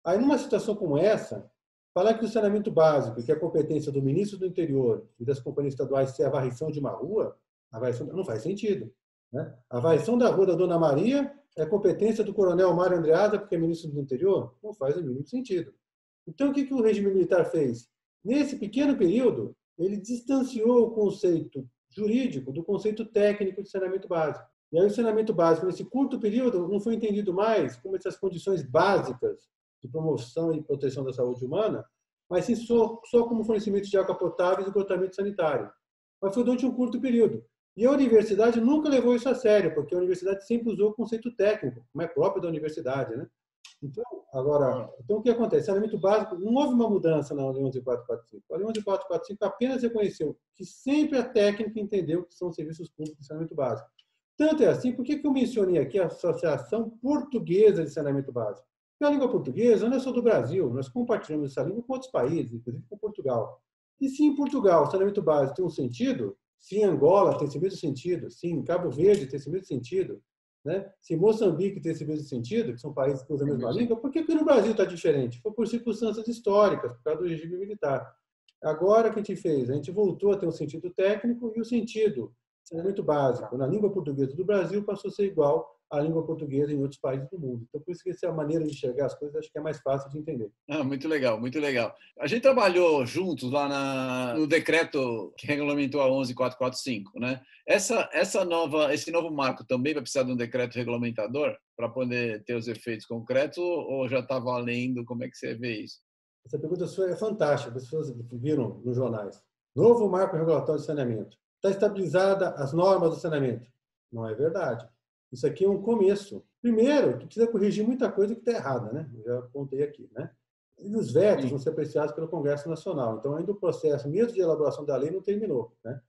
Aí, numa situação como essa, falar que o saneamento básico, que é a competência do ministro do Interior e das companhias estaduais ser a varrição de uma rua, a varrição não faz sentido. Né? A varrição da rua da Dona Maria é competência do coronel Mário Andreasa, porque é ministro do interior? Não faz o mínimo sentido. Então, o que, que o regime militar fez? Nesse pequeno período, ele distanciou o conceito jurídico do conceito técnico de saneamento básico. E aí, o saneamento básico, nesse curto período, não foi entendido mais como essas condições básicas de promoção e proteção da saúde humana, mas sim só, só como fornecimento de água potável e esgotamento sanitário. Mas foi durante um curto período. E a universidade nunca levou isso a sério, porque a universidade sempre usou o conceito técnico, como é próprio da universidade, né? Então, agora, então o que acontece? Saneamento básico, não houve uma mudança na Lei 11445. A Lei 11445 apenas reconheceu que sempre a técnica entendeu que são serviços públicos de saneamento básico. Tanto é assim, por que eu mencionei aqui a Associação Portuguesa de Saneamento Básico? Porque a língua portuguesa não é só do Brasil, nós compartilhamos essa língua com outros países, inclusive com Portugal. E se em Portugal o saneamento básico tem um sentido, se Angola tem esse mesmo sentido, se Cabo Verde tem esse mesmo sentido, né? se Moçambique tem esse mesmo sentido, que são países que usam a mesma língua, por que aqui no Brasil está diferente? Foi por circunstâncias históricas, por causa do regime militar. Agora, o que a gente fez? A gente voltou a ter um sentido técnico e o sentido saneamento básico na língua portuguesa do Brasil passou a ser igual à língua portuguesa em outros países do mundo. Então, por isso que essa é a maneira de enxergar as coisas, acho que é mais fácil de entender. Ah, muito legal, muito legal. A gente trabalhou juntos lá na, no decreto que regulamentou a 11445, né? Essa, essa nova, esse novo marco também vai precisar de um decreto regulamentador para poder ter os efeitos concretos ou já está valendo? Como é que você vê isso? Essa pergunta sua é fantástica, as pessoas viram nos jornais. Novo marco regulatório de saneamento. Está estabilizada as normas do saneamento. Não é verdade. Isso aqui é um começo. Primeiro, tu precisa corrigir muita coisa que está errada, né? Eu já apontei aqui, né? E os vetos Sim. vão ser apreciados pelo Congresso Nacional. Então, ainda o processo, mesmo de elaboração da lei, não terminou, né?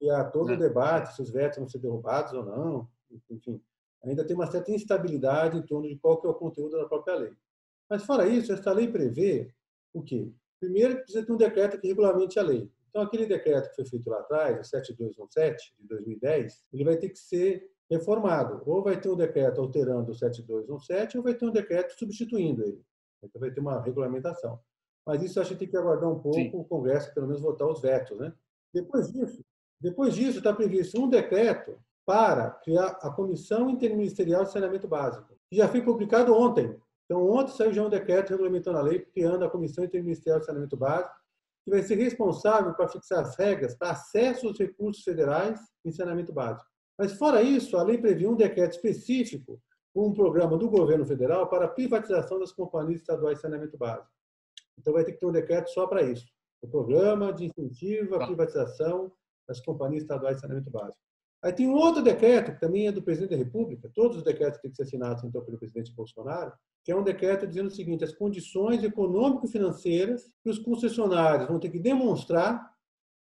E há todo o debate se os vetos vão ser derrubados ou não. Enfim, ainda tem uma certa instabilidade em torno de qual que é o conteúdo da própria lei. Mas, fora isso, esta lei prevê o quê? Primeiro, precisa ter um decreto que regulamente a lei. Então, aquele decreto que foi feito lá atrás, o 7217 de 2010, ele vai ter que ser reformado. Ou vai ter um decreto alterando o 7217, ou vai ter um decreto substituindo ele. Então, vai ter uma regulamentação. Mas isso acho que tem que aguardar um pouco Sim. o Congresso, pelo menos, votar os vetos. Né? Depois disso, depois disso está previsto um decreto para criar a Comissão Interministerial de Saneamento Básico, que já foi publicado ontem. Então, ontem saiu já um decreto regulamentando a lei, criando a Comissão Interministerial de Saneamento Básico, que vai ser responsável para fixar as regras para acesso aos recursos federais em saneamento básico. Mas, fora isso, a lei prevê um decreto específico, um programa do governo federal para a privatização das companhias estaduais de saneamento básico. Então, vai ter que ter um decreto só para isso. O programa de incentivo à tá. privatização das companhias estaduais de saneamento básico. Aí tem um outro decreto, que também é do presidente da República, todos os decretos têm que ser assinados então pelo presidente Bolsonaro, que é um decreto dizendo o seguinte: as condições econômico-financeiras que os concessionários vão ter que demonstrar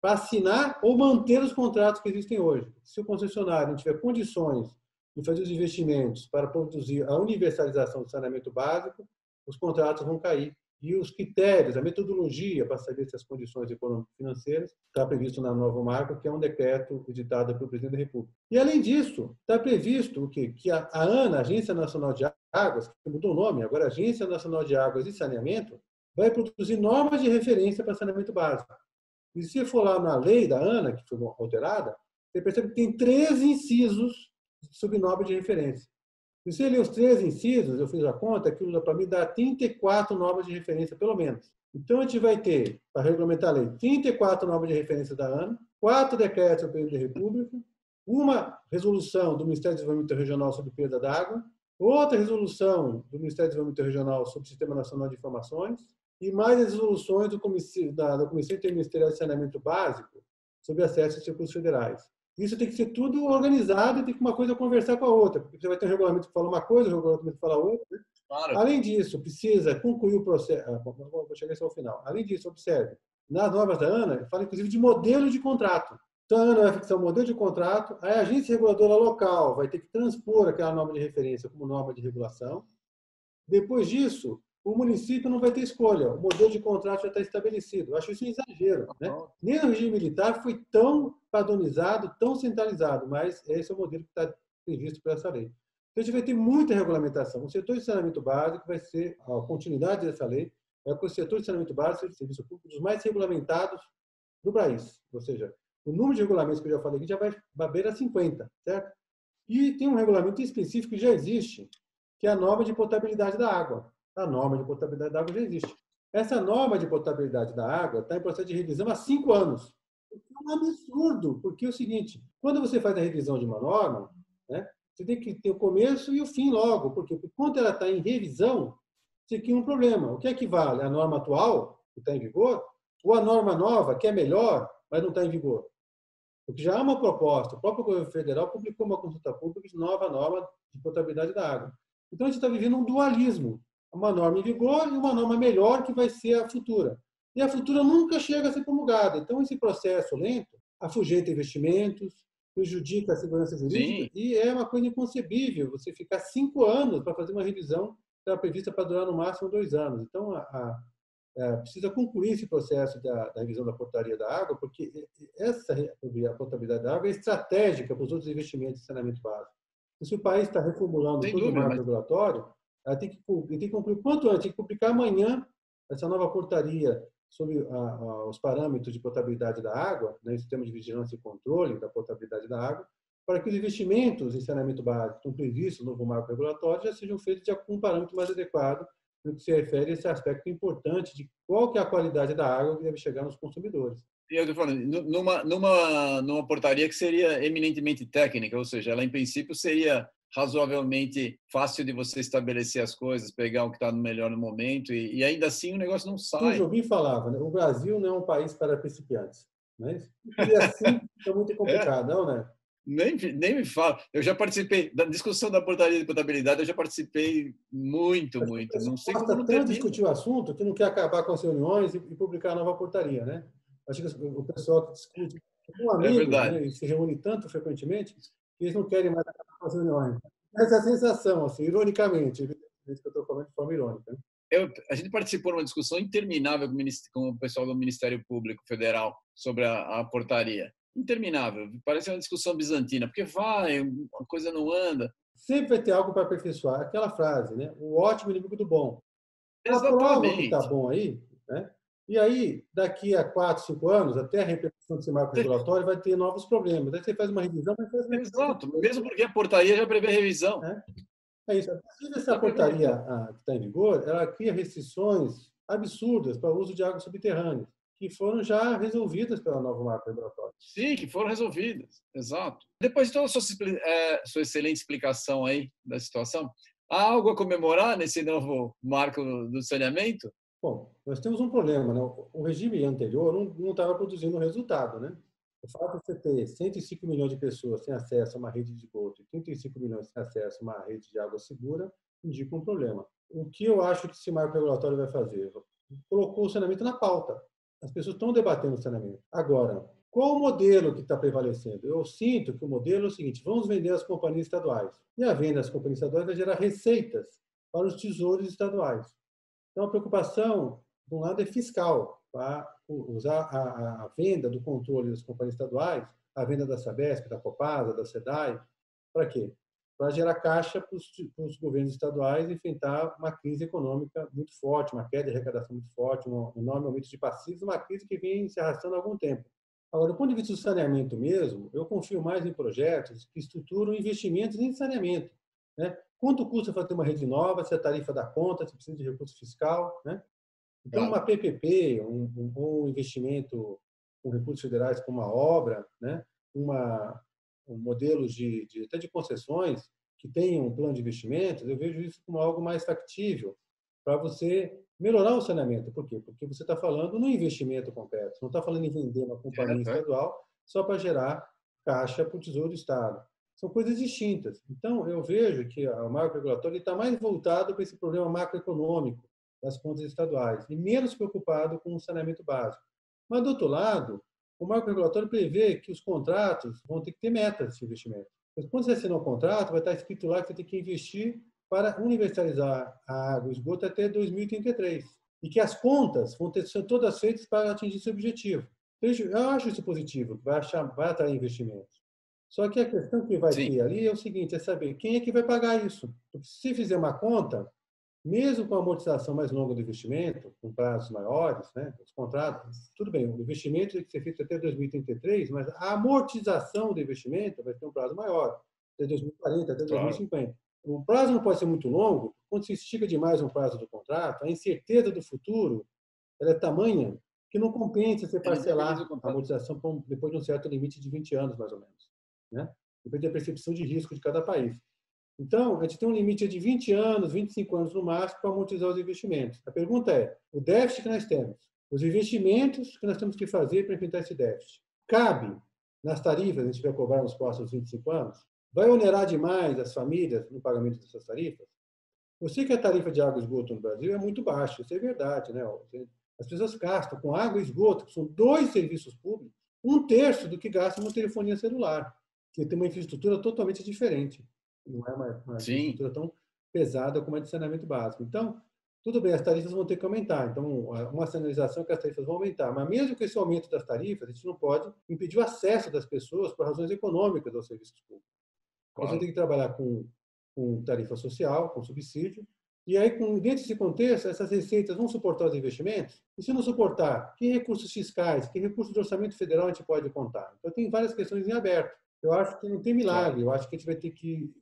para assinar ou manter os contratos que existem hoje. Se o concessionário não tiver condições de fazer os investimentos para produzir a universalização do saneamento básico, os contratos vão cair e os critérios, a metodologia para saber se as condições econômico-financeiras está previsto na nova marca, que é um decreto editado pelo presidente da República. E, além disso, está previsto o quê? que a ANA, Agência Nacional de Águas, que mudou o nome, agora Agência Nacional de Águas e Saneamento, vai produzir normas de referência para saneamento básico. E se for lá na lei da ANA, que foi alterada, você percebe que tem três incisos sobre norma de referência. Se você ler os três incisos, eu fiz a conta, aquilo para mim dá 34 normas de referência, pelo menos. Então, a gente vai ter, para regulamentar a lei, 34 normas de referência da ANA, quatro decretos do presidente da República, uma resolução do Ministério do Desenvolvimento Regional sobre perda d'água, outra resolução do Ministério do Desenvolvimento Regional sobre o Sistema Nacional de Informações, e mais as resoluções do da, da Comissão Interministerial de Saneamento Básico sobre acesso aos recursos federais. Isso tem que ser tudo organizado e tem que uma coisa conversar com a outra, porque você vai ter um regulamento que fala uma coisa, um regulamento que fala outra. Né? Claro. Além disso, precisa concluir o processo. Ah, vou chegar ao final. Além disso, observe, nas normas da ANA, fala inclusive de modelo de contrato. Então, a ANA vai fixar um modelo de contrato, a agência reguladora local vai ter que transpor aquela norma de referência como norma de regulação. Depois disso, o município não vai ter escolha. O modelo de contrato já está estabelecido. Eu acho isso um exagero. Né? Nem no regime militar foi tão padronizado, tão centralizado, mas esse é o modelo que está previsto por essa lei. Então, a gente vai ter muita regulamentação. O setor de saneamento básico vai ser a continuidade dessa lei, é o setor de saneamento básico de serviço público dos mais regulamentados do país. Ou seja, o número de regulamentos que eu já falei aqui já vai bater a 50, certo? E tem um regulamento específico que já existe, que é a norma de potabilidade da água a norma de potabilidade da água já existe. Essa norma de potabilidade da água está em processo de revisão há cinco anos. É um absurdo, porque é o seguinte: quando você faz a revisão de uma norma, né, você tem que ter o começo e o fim logo, porque enquanto ela está em revisão, você cria um problema. O que é que vale? A norma atual, que está em vigor, ou a norma nova, que é melhor, mas não está em vigor? Porque já há uma proposta, o próprio governo federal publicou uma consulta pública de nova norma de potabilidade da água. Então, a gente está vivendo um dualismo uma norma em vigor e uma norma melhor que vai ser a futura. E a futura nunca chega a ser promulgada. Então, esse processo lento afugenta investimentos, prejudica a segurança jurídica Sim. e é uma coisa inconcebível você ficar cinco anos para fazer uma revisão que estava prevista para durar no máximo dois anos. Então, a, a, a, é, precisa concluir esse processo da, da, revisão da portaria da água, porque essa a portabilidade da água é estratégica para os outros investimentos de saneamento básico. E se o país está reformulando Sem todo dúvida, o marco mas... regulatório, ela tem que, tem que concluir quanto antes, tem que publicar amanhã essa nova portaria sobre a, a, os parâmetros de potabilidade da água, né, o sistema de vigilância e controle da potabilidade da água, para que os investimentos em saneamento básico estão previstos no novo marco regulatório já sejam feitos de um parâmetro mais adequado no que se refere a esse aspecto importante de qual que é a qualidade da água que deve chegar nos consumidores. E eu estou falando, numa, numa, numa portaria que seria eminentemente técnica, ou seja, ela em princípio seria razoavelmente fácil de você estabelecer as coisas, pegar o que está no melhor no momento e, e, ainda assim o negócio não sai. O Jobim falava, né? o Brasil não é um país para principiantes. Né? E assim é muito complicado, é. não, né? Nem, nem me fala. Eu já participei da discussão da portaria de potabilidade, eu já participei muito, muito. Não sei como não tanto discutir o assunto que não quer acabar com as reuniões e, e publicar a nova portaria, né? Acho que o pessoal que discute um é amigo é né, se reúne tanto frequentemente eles não querem mais acabar com as reuniões. Essa é a sensação, assim, ironicamente, evidentemente que eu estou falando de forma irônica. Né? eu, a gente participou de uma discussão interminável com o pessoal do Ministério Público Federal sobre a, a portaria. Interminável. Parece uma discussão bizantina, porque vai, a coisa não anda. Sempre vai ter algo para aperfeiçoar. Aquela frase, né? O ótimo inimigo do bom. Exatamente. que está bom aí, né? E aí, daqui a quatro, cinco anos, até a repercussão desse marco regulatório, vai ter novos problemas. Aí você faz uma revisão, mas faz uma Exato, mesmo porque a portaria já prevê revisão. É, é isso. Inclusive, essa portaria que está em vigor, ela cria restrições absurdas para o uso de águas subterrâneas, que foram já resolvidas pela nova marca regulatória. Sim, que foram resolvidas, exato. Depois de toda a sua, é, sua excelente explicação aí da situação, há algo a comemorar nesse novo marco do saneamento? Bom, nós temos um problema, né? O regime anterior não estava produzindo resultado, né? O fato de você ter 105 milhões de pessoas sem acesso a uma rede de esgoto e 35 milhões sem acesso a uma rede de água segura indica um problema. O que eu acho que esse marco regulatório vai fazer? Colocou o saneamento na pauta. As pessoas estão debatendo o saneamento. Agora, qual o modelo que está prevalecendo? Eu sinto que o modelo é o seguinte: vamos vender as companhias estaduais. E a venda das companhias estaduais vai gerar receitas para os tesouros estaduais. Então, a preocupação, de um lado, é fiscal, para usar a, a, venda do controle das companhias estaduais, a venda da Sabesp, da Copasa, da SEDAI, para quê? Para gerar caixa para os governos estaduais enfrentar uma crise econômica muito forte, uma queda de arrecadação muito forte, um enorme aumento de passivos, uma crise que vem se arrastando há algum tempo. Agora, do ponto de vista do saneamento mesmo, eu confio mais em projetos que estruturam investimentos em saneamento. Né? Quanto custa fazer uma rede nova, se a tarifa dá conta, se precisa de recurso fiscal. Né? Então, uma PPP, um, um, um investimento com recursos federais como uma obra, né? uma, um modelo de, de, até de concessões que tenham um plano de investimentos, eu vejo isso como algo mais factível para você melhorar o saneamento. Por quê? Porque você está falando no investimento completo, não está falando em vender uma companhia estadual só para gerar caixa para o Tesouro do Estado são coisas distintas. Então, eu vejo que o marco regulatório está mais voltado para esse problema macroeconômico das contas estaduais e menos preocupado com o saneamento básico. Mas, do outro lado, o marco regulatório prevê que os contratos vão ter que ter metas de investimento. Quando você assinar um contrato, vai estar escrito lá que você tem que investir para universalizar a água e esgoto até 2033. E que as contas vão ter, ser todas feitas para atingir esse objetivo. Eu acho isso positivo, vai, achar, vai atrair investimentos. Só que a questão que vai Sim. ter ali é o seguinte, é saber quem é que vai pagar isso. Porque se fizer uma conta, mesmo com a amortização mais longa do investimento, com prazos maiores, né, os contratos, tudo bem, o investimento tem que ser feito até 2033, mas a amortização do investimento vai ter um prazo maior, até 2040, até 2050. O prazo não pode ser muito longo, quando se estica demais um prazo do contrato, a incerteza do futuro é tamanha que não compensa você parcelar a amortização depois de um certo limite de 20 anos, mais ou menos né? depende da percepção de risco de cada país. Então, a gente tem um limite de 20 anos, 25 anos no máximo para amortizar os investimentos. A pergunta é: o déficit que nós temos, os investimentos que nós temos que fazer para enfrentar esse déficit, cabe nas tarifas, a gente vai cobrar nos próximos 25 anos? Vai onerar demais as famílias no pagamento dessas tarifas? Eu sei que a tarifa de água e esgoto no Brasil é muito baixa, isso é verdade. Né? As pessoas gastam com água e esgoto, que são dois serviços públicos, um terço do que gastam com telefonia celular que tem uma infraestrutura totalmente diferente. Não é uma, uma infraestrutura tão pesada como a de saneamento básico. Então, tudo bem, as tarifas vão ter que aumentar. Então, uma sinalização é que as tarifas vão aumentar. Mas mesmo com esse aumento das tarifas, a gente não pode impedir o acesso das pessoas por razões econômicas aos serviços públicos. Claro. A gente tem que trabalhar com, com tarifa social, com subsídio, e aí, dentro desse contexto, essas receitas vão suportar os investimentos? E se não suportar, que recursos fiscais, que recursos de orçamento federal a gente pode contar? Então, tem várias questões em aberto eu acho que não tem milagre. Eu acho que a gente vai ter que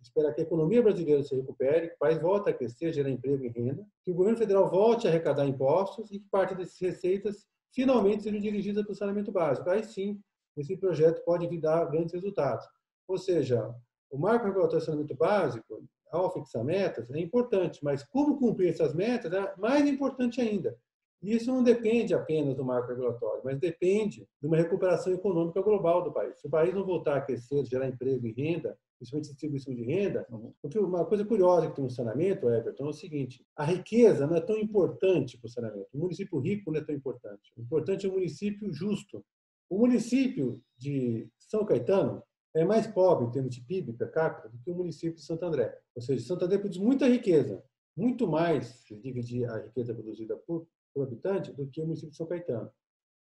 esperar que a economia brasileira se recupere, que o país volte a crescer, gerar emprego e renda, que o governo federal volte a arrecadar impostos e que parte dessas receitas finalmente sejam dirigidas para o saneamento básico. Aí sim, esse projeto pode vir dar grandes resultados. Ou seja, o marco regulatório de saneamento básico, ao fixar metas, é importante, mas como cumprir essas metas é mais importante ainda. Isso não depende apenas do marco regulatório, mas depende de uma recuperação econômica global do país. Se o país não voltar a crescer, gerar emprego e renda, principalmente distribuição de renda, uhum. porque uma coisa curiosa que tem no saneamento, Everton, é o seguinte: a riqueza não é tão importante para o saneamento. O município rico não é tão importante. O importante é o município justo. O município de São Caetano é mais pobre em termos de PIB per capita do que o município de Santo André. Ou seja, Santo André produz muita riqueza, muito mais se dividir a riqueza produzida por, por habitante do que o município de São Caetano.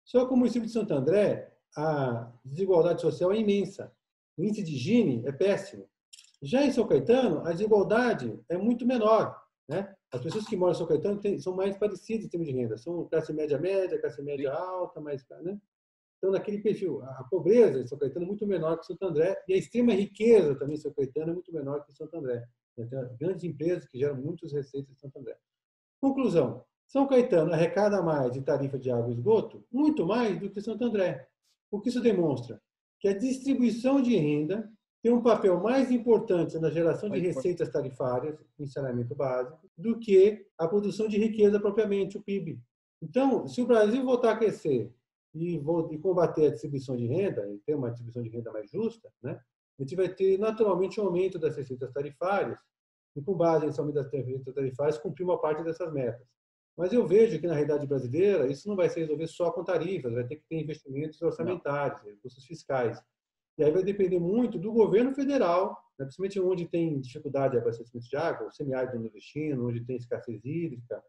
Só que o município de Santo André, a desigualdade social é imensa. O índice de Gini é péssimo. Já em São Caetano, a desigualdade é muito menor. Né? As pessoas que moram em São Caetano têm, são mais parecidas em termos de renda. São classe média média, classe média alta, mais, né? Então, naquele perfil, a pobreza em São Caetano é muito menor que Santo André e a extrema riqueza também em São Caetano é muito menor que Santo André. Tem grandes empresas que geram muitas receitas em Santo André. Conclusão: São Caetano arrecada mais de tarifa de água e esgoto, muito mais do que Santo André. O que isso demonstra? Que a distribuição de renda tem um papel mais importante na geração de receitas tarifárias em saneamento básico do que a produção de riqueza propriamente, o PIB. Então, se o Brasil voltar a crescer e, combater a distribuição de renda, e ter uma distribuição de renda mais justa, né, a gente vai ter naturalmente um aumento das receitas tarifárias e, com base nesse aumento das receitas tarifárias, cumprir uma parte dessas metas. Mas eu vejo que, na realidade brasileira, isso não vai se resolver só com tarifas, vai ter que ter investimentos orçamentários, recursos fiscais. E aí vai depender muito do governo federal, né, principalmente onde tem dificuldade de abastecimento de água, o semiárido nordestino, onde tem escassez hídrica,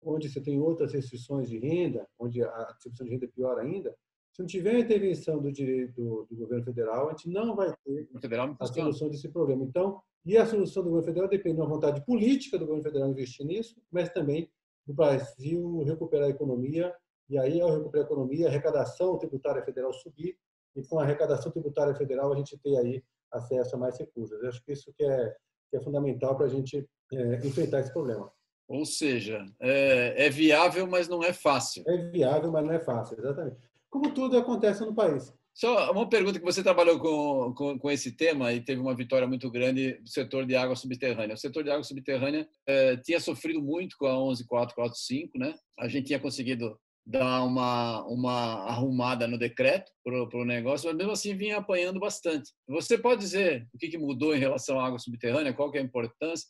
onde você tem outras restrições de renda, onde a distribuição de renda é pior ainda. Se não tiver a intervenção do direito do, do governo federal, a gente não vai ter a solução desse problema. Então, e a solução do governo federal depende da vontade política do governo federal investir nisso, mas também do Brasil recuperar a economia, e aí, ao recuperar a economia, a arrecadação tributária federal subir, e com a arrecadação tributária federal a gente ter aí acesso a mais recursos. Eu acho que isso que é, que é fundamental para a gente é, enfrentar esse problema. Ou seja, é, é, viável, mas não é fácil. É viável, mas não é fácil, exatamente. Como tudo acontece no país. Só uma pergunta que você trabalhou com, com, com, esse tema e teve uma vitória muito grande do setor de água subterrânea. O setor de água subterrânea é, tinha sofrido muito com a 11445, né? A gente tinha conseguido dar uma, uma arrumada no decreto para o negócio, mas mesmo assim vinha apanhando bastante. Você pode dizer o que, que mudou em relação à água subterrânea, qual que é a importância?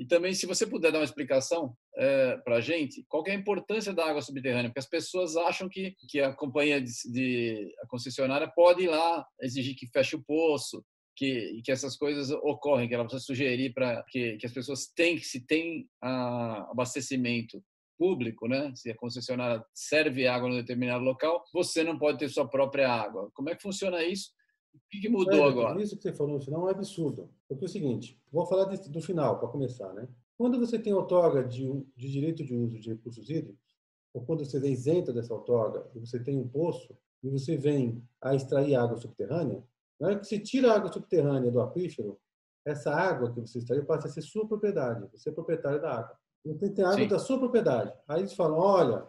E também, se você puder dar uma explicação é, para a gente, qual é a importância da água subterrânea? Porque as pessoas acham que, que a companhia de, de a concessionária pode ir lá exigir que feche o poço, que, que essas coisas ocorrem, que ela precisa sugerir para que, que as pessoas têm, que se tem abastecimento público, né? Se a concessionária serve água um determinado local, você não pode ter sua própria água. Como é que funciona isso? O que, mudou é, agora? Isso que você falou no final é um absurdo. Porque é o seguinte, vou falar do final para começar, né? Quando você tem outorga de, de direito de uso de recursos hídricos, ou quando você é isenta dessa outorga e você tem um poço e você vem a extrair água subterrânea, na hora que você tira a água subterrânea do aquífero, essa água que você extraiu passa a ser sua propriedade, você é proprietário da água. Então, tem água Sim. da sua propriedade. Aí eles falam, olha,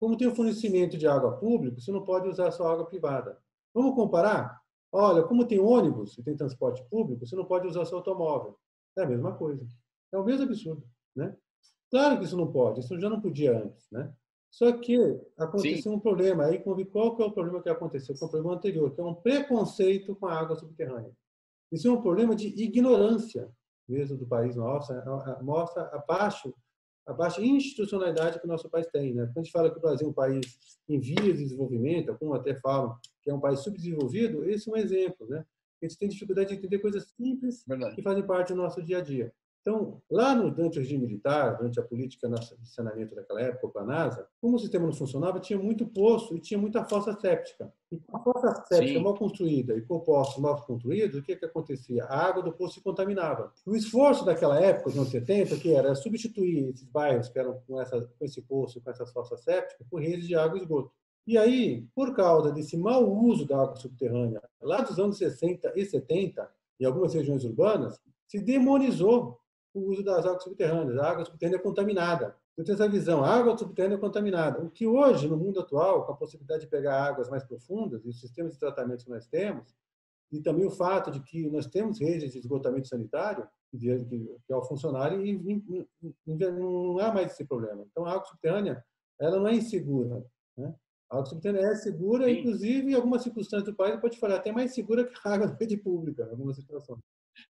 como tem o fornecimento de água público, você não pode usar a sua água privada. Vamos comparar? Olha, como tem ônibus e tem transporte público, você não pode usar o seu automóvel. É a mesma coisa. É o mesmo absurdo, né? Claro que isso não pode, isso já não podia antes, né? Só que aconteceu Sim. um problema. Aí, qual que é o problema que aconteceu? Que é o problema anterior, que é um preconceito com a água subterrânea. Isso é um problema de ignorância mesmo do país nosso, mostra abaixo a baixa institucionalidade que o nosso país tem. Né? Quando a gente fala que o Brasil é um país em vias de desenvolvimento, alguns até falam que é um país subdesenvolvido, esse é um exemplo. Né? Gente tem dificuldade de entender coisas simples Verdade. que fazem parte do nosso dia a dia. Então, lá no, durante o regime militar, durante a política de saneamento daquela época, com a NASA, como o sistema não funcionava, tinha muito poço e tinha muita fossa séptica. E com a fossa séptica Sim. mal construída e com poços mal construídos, o que, que acontecia? A água do poço se contaminava. O esforço daquela época, nos anos 70, que era substituir esses bairros que eram com, essa, com esse poço, com essas fossas sépticas, por redes de água e esgoto. E aí, por causa desse mau uso da água subterrânea, lá dos anos 60 e 70, em algumas regiões urbanas, se demonizou o uso das águas subterrâneas. A água subterrânea é contaminada. Eu tenho essa visão, a água subterrânea é contaminada. O que hoje, no mundo atual, com a possibilidade de pegar águas mais profundas e os sistemas de tratamento que nós temos, e também o fato de que nós temos redes de esgotamento sanitário, que, funcionar, e, e, e, não há mais esse problema. Então, a água subterrânea ela não é insegura. Né? A água subterrânea é segura, Sim. inclusive, em algumas circunstâncias do país, pode falar, até mais segura que a água da rede pública, em algumas situações.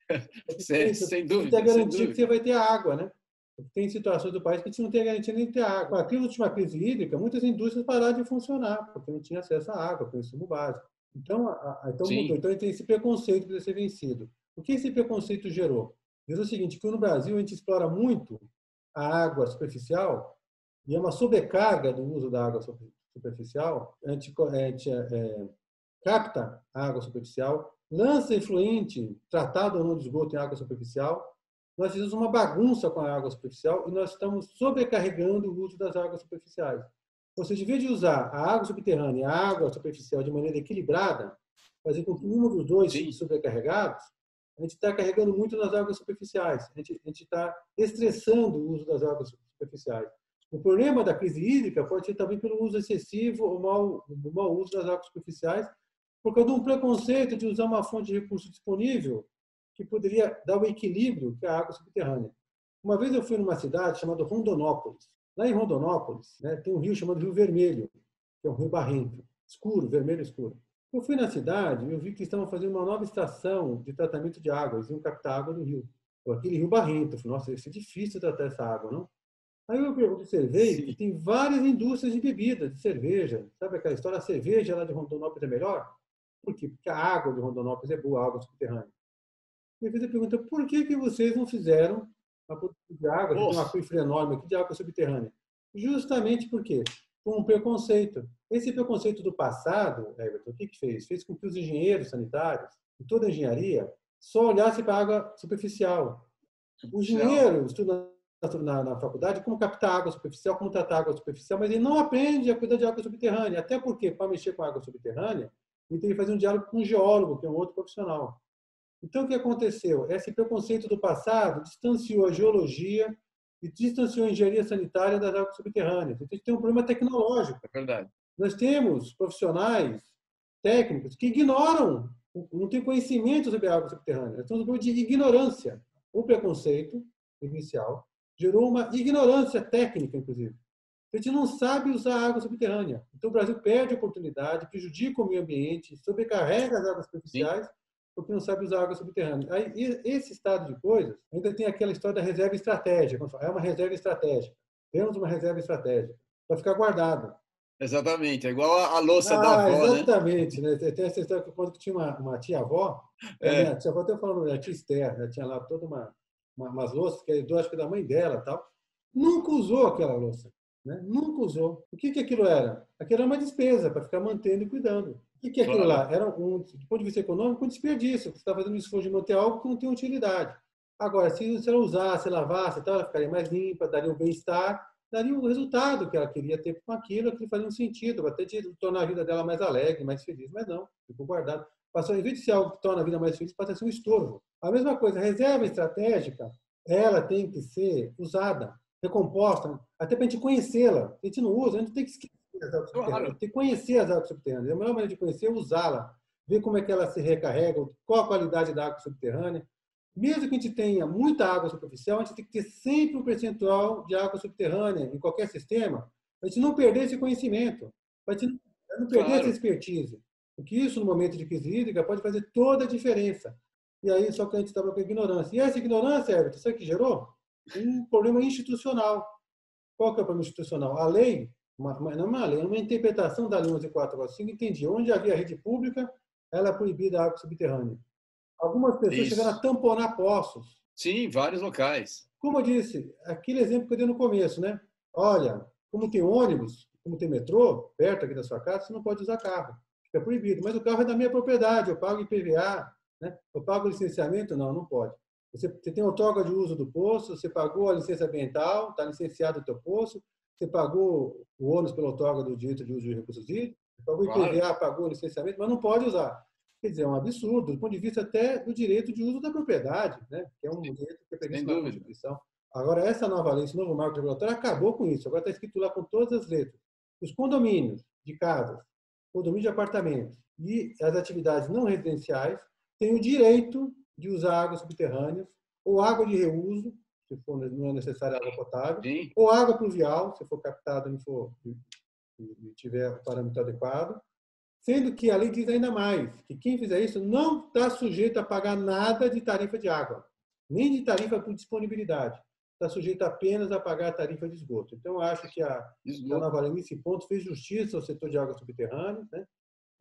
sem, sem dúvida. Você tem a garantia que você vai ter água, né? Tem situações do país que a gente não tem a garantia nem de ter água. Aqui, na última crise hídrica, muitas indústrias pararam de funcionar, porque não tinha acesso à água, é o insumo básico. Então, a, a, então, mudou. então, tem esse preconceito para ser vencido. O que esse preconceito gerou? Diz o seguinte, que no Brasil a gente explora muito a água superficial e é uma sobrecarga do uso da água superficial. A gente, a gente é, capta a água superficial, lança efluente tratado ou não de esgoto em água superficial. Nós fizemos uma bagunça com a água superficial e nós estamos sobrecarregando o uso das águas superficiais. Ou seja, em vez de usar a água subterrânea e a água superficial de maneira equilibrada, fazer com que um dos dois fique sobrecarregados, a gente está carregando muito nas águas superficiais. A gente está estressando o uso das águas superficiais. O problema da crise hídrica pode ser também pelo uso excessivo ou mau, mau uso das águas superficiais, por causa de um preconceito de usar uma fonte de recurso disponível que poderia dar o equilíbrio que é a água subterrânea. Uma vez eu fui numa cidade chamada Rondonópolis. Lá em Rondonópolis né, tem um rio chamado Rio Vermelho, que é um rio barrento, escuro, vermelho escuro. Eu fui na cidade e eu vi que estavam fazendo uma nova estação de tratamento de água, eles iam captar água do rio. Aquele rio barrento. Eu falei, nossa, isso é difícil tratar essa água, não? Aí eu observei Sim. que tem várias indústrias de bebidas, de cerveja. Sabe aquela história? A cerveja lá de Rondonópolis é melhor? Por quê? Porque a água de Rondonópolis é boa, a água subterrânea. E a pergunta, por que, que vocês não fizeram uma produção de água, tem um aquífero enorme aqui de água subterrânea? Justamente porque com um preconceito. Esse preconceito do passado, Everton, o que, que fez? Fez com que os engenheiros sanitários, e toda a engenharia, só olhassem para a água superficial. O engenheiro estuda na, na, faculdade como captar água superficial, como tratar água superficial, mas ele não aprende a cuidar de água subterrânea. Até porque, para mexer com água subterrânea, ele tem que fazer um diálogo com um geólogo, que é um outro profissional. Então, o que aconteceu? Esse preconceito do passado distanciou a geologia e distanciou a engenharia sanitária das águas subterrâneas. Então, a gente tem um problema tecnológico. É verdade. Nós temos profissionais técnicos que ignoram, não têm conhecimento sobre a água subterrânea. Nós temos um problema de ignorância. O preconceito inicial gerou uma ignorância técnica, inclusive. A gente não sabe usar água subterrânea. Então, o Brasil perde a oportunidade, prejudica o meio ambiente, sobrecarrega as águas superficiais Sim porque não sabe usar água subterrânea. Aí, esse estado de coisas, ainda tem aquela história da reserva estratégica. É uma reserva estratégica. Temos uma reserva estratégica para ficar guardada. Exatamente, é igual a, louça ah, da avó, né? exatamente, né? Tem essa história que eu conto que tinha uma, uma tia-avó, é. a tia-avó até falando, a tia Esther, ela tinha lá toda uma, umas louças, que eu acho que da mãe dela tal. Nunca usou aquela louça, né? Nunca usou. O que, que aquilo era? Aquilo era uma despesa para ficar mantendo e cuidando. O que é aquilo lá? Era um, do ponto de vista econômico, um desperdício. Você está fazendo um esforço de manter algo que não tem utilidade. Agora, se ela usasse, lavasse, então ela ficaria mais limpa, daria um bem-estar, daria o resultado que ela queria ter com aquilo, aquilo fazia um sentido, até de tornar a vida dela mais alegre, mais feliz. Mas não, ficou guardado. Passou, em vez de ser algo que torna a vida mais feliz, passa a ser um estorvo. A mesma coisa, a reserva estratégica, ela tem que ser usada, recomposta, até para a gente conhecê-la. A gente não usa, a gente tem que esquecer as águas subterrâneas. Tem que conhecer as águas subterrâneas. A melhor maneira de conhecer é usá-la, ver como é que ela se recarrega, qual a qualidade da água subterrânea. Mesmo que a gente tenha muita água superficial, a gente tem que ter sempre um percentual de água subterrânea em qualquer sistema, para a gente não perder esse conhecimento, para a gente não perder claro. essa expertise. Porque isso, no momento de crise hídrica, pode fazer toda a diferença. E aí, só que a gente estava com ignorância. E essa ignorância, Everton, sabe o que gerou? Um problema institucional. Qual que é o problema institucional? A lei uma, não é uma lei, é uma interpretação da Lei 11445, entendi. Onde havia rede pública, ela é proibida a água subterrânea. Algumas pessoas Isso. chegaram a tamponar poços. Sim, vários locais. Como eu disse, aquele exemplo que eu dei no começo, né? Olha, como tem ônibus, como tem metrô, perto aqui da sua casa, você não pode usar carro. Fica proibido. Mas o carro é da minha propriedade, eu pago IPVA, né? eu pago licenciamento? Não, não pode. Você, você tem outorga de uso do poço, você pagou a licença ambiental, está licenciado o teu poço, você pagou o ônus pelo outorga do direito de uso de recursos hídricos, pagou o IPVA, pagou o licenciamento, mas não pode usar. Quer dizer, é um absurdo, do ponto de vista até do direito de uso da propriedade, né? que é um direito que é previsto na Constituição. Agora, essa nova lei, esse novo marco regulatório, acabou com isso. Agora está escrito lá com todas as letras. Os condomínios de casas, condomínios de apartamentos e as atividades não residenciais têm o direito de usar águas subterrâneas ou água de reuso se for não é necessária água potável, Sim. ou água pluvial, se for captada e for e tiver o parâmetro adequado. Sendo que a lei diz ainda mais que quem fizer isso não está sujeito a pagar nada de tarifa de água, nem de tarifa por disponibilidade. Está sujeito apenas a pagar a tarifa de esgoto. Então, eu acho que a, a Nova Lei, nesse ponto, fez justiça ao setor de águas subterrâneas, né?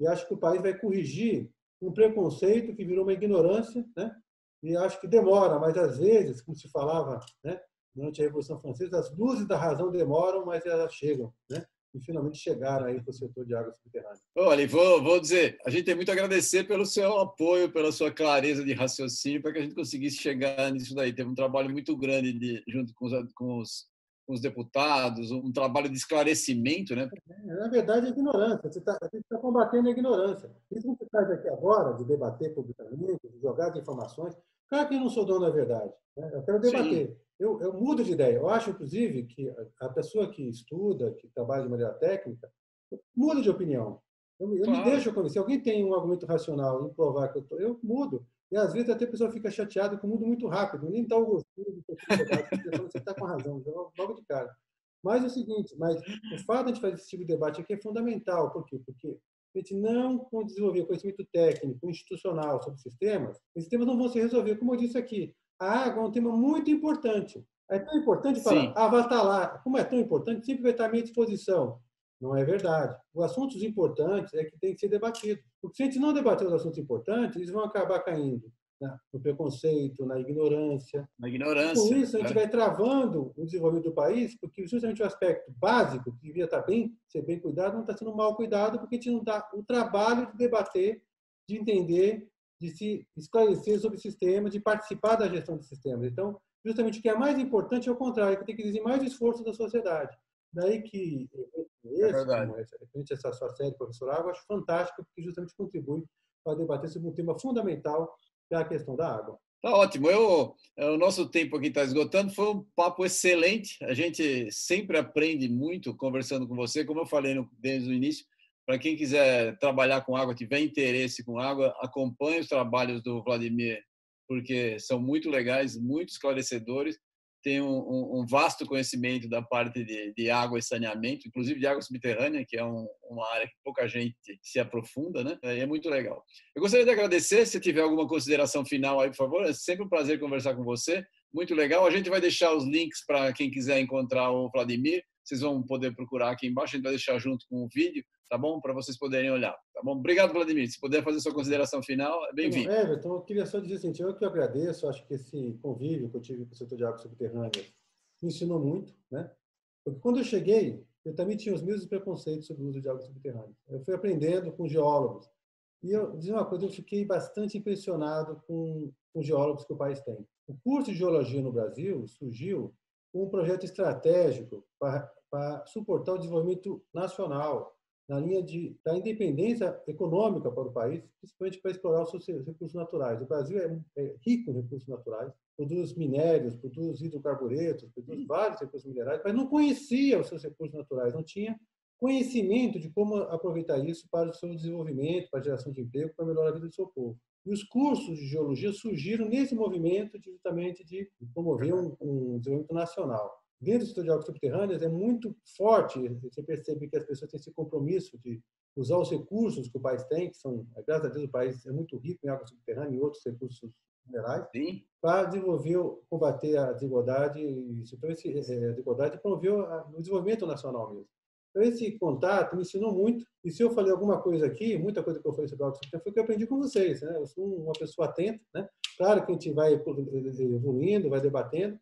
e acho que o país vai corrigir um preconceito que virou uma ignorância, né? e acho que demora, mas às vezes, como se falava, né, durante a Revolução Francesa, as luzes da razão demoram, mas elas chegam, né? E finalmente chegaram aí para o setor de água subterrânea. Olha, vou, vou dizer, a gente tem muito a agradecer pelo seu apoio, pela sua clareza de raciocínio, para que a gente conseguisse chegar nisso daí. Teve um trabalho muito grande de, junto com os, com os com os deputados, um trabalho de esclarecimento, né? É, na verdade, é ignorância. Você tá, a gente está combatendo a ignorância. Isso que você faz aqui agora, de debater publicamente, de jogar as informações, claro que eu não sou dono da verdade. Né? Eu quero debater. Eu, eu, mudo de ideia. Eu acho, inclusive, que a pessoa que estuda, que trabalha de maneira técnica, muda de opinião. Eu, eu claro. me deixo convencer. Se alguém tem um argumento racional em provar que eu, tô, eu mudo. E às vezes até a pessoa fica chateada com o mundo muito rápido, nem dá o gostinho de você está com razão, logo de cara. Mas é o seguinte, mas o fato de fazer esse tipo de debate aqui é fundamental. Por quê? Porque a gente não desenvolver conhecimento técnico, institucional sobre sistemas, os sistemas não vão se resolver. Como eu disse aqui, a água é um tema muito importante. É tão importante falar, Sim. ah, estar lá. Como é tão importante, sempre vai estar à minha disposição. Não é verdade. Os assuntos importantes é que tem que ser debatido. Porque se a gente não debater os assuntos importantes, eles vão acabar caindo né? no preconceito, na ignorância. Na ignorância. Com isso, a gente né? vai travando o desenvolvimento do país, porque justamente o aspecto básico, que devia estar bem, ser bem cuidado, não está sendo mal cuidado, porque a gente não dá o trabalho de debater, de entender, de se esclarecer sobre o sistema, de participar da gestão de sistemas. Então, justamente o que é mais importante é o contrário, que tem que exigir mais esforço da sociedade. Daí que esse, é verdade. essa, essa sua série, professor Água, acho fantástico, porque justamente contribui para debater sobre um tema fundamental, é a questão da água. Tá ótimo. Eu, é, o nosso tempo aqui está esgotando. Foi um papo excelente. A gente sempre aprende muito conversando com você. Como eu falei no, desde o início, para quem quiser trabalhar com água, tiver interesse com água, acompanhe os trabalhos do Vladimir, porque são muito legais, muito esclarecedores tem um, um, vasto conhecimento da parte de, de, água e saneamento, inclusive de água subterrânea, que é um, uma área que pouca gente se aprofunda, né? E é muito legal. Eu gostaria de agradecer, se tiver alguma consideração final aí, por favor, é sempre um prazer conversar com você, muito legal. A gente vai deixar os links para quem quiser encontrar o Vladimir, vocês vão poder procurar aqui embaixo, a gente vai deixar junto com o vídeo, tá bom? Para vocês poderem olhar, tá bom? Obrigado, Vladimir. Se puder fazer sua consideração final, é bem-vindo. É, então eu queria só dizer assim, eu que agradeço, acho que esse convívio que eu tive com o setor de água subterrânea me ensinou muito, né? Porque quando eu cheguei, eu também tinha os mesmos preconceitos sobre o uso de água subterrânea. Eu fui aprendendo com geólogos. E eu dizer uma coisa, eu fiquei bastante impressionado com os geólogos que o país tem. O curso de geologia no Brasil surgiu um projeto estratégico para para suportar o desenvolvimento nacional, na linha de, da independência econômica para o país, principalmente para explorar os seus recursos naturais. O Brasil é, é rico em recursos naturais, produz minérios, produz hidrocarburetos, produz vários recursos minerais, mas não conhecia os seus recursos naturais, não tinha conhecimento de como aproveitar isso para o seu desenvolvimento, para a geração de emprego, para melhorar a vida do seu povo. E os cursos de geologia surgiram nesse movimento de, justamente de promover um, um desenvolvimento nacional dentro do setor de águas subterrâneas é muito forte. Você percebe que as pessoas têm esse compromisso de usar os recursos que o país tem, que são, graças a Deus, o país é muito rico em água subterrânea e outros recursos minerais, para desenvolver, combater a desigualdade, então esse, é, a desigualdade e promover o desenvolvimento nacional mesmo. Então, esse contato me ensinou muito. E se eu falei alguma coisa aqui, muita coisa que eu falei sobre água subterrânea foi que eu aprendi com vocês. Né? Eu sou uma pessoa atenta. Né? Claro que a gente vai evoluindo, vai debatendo,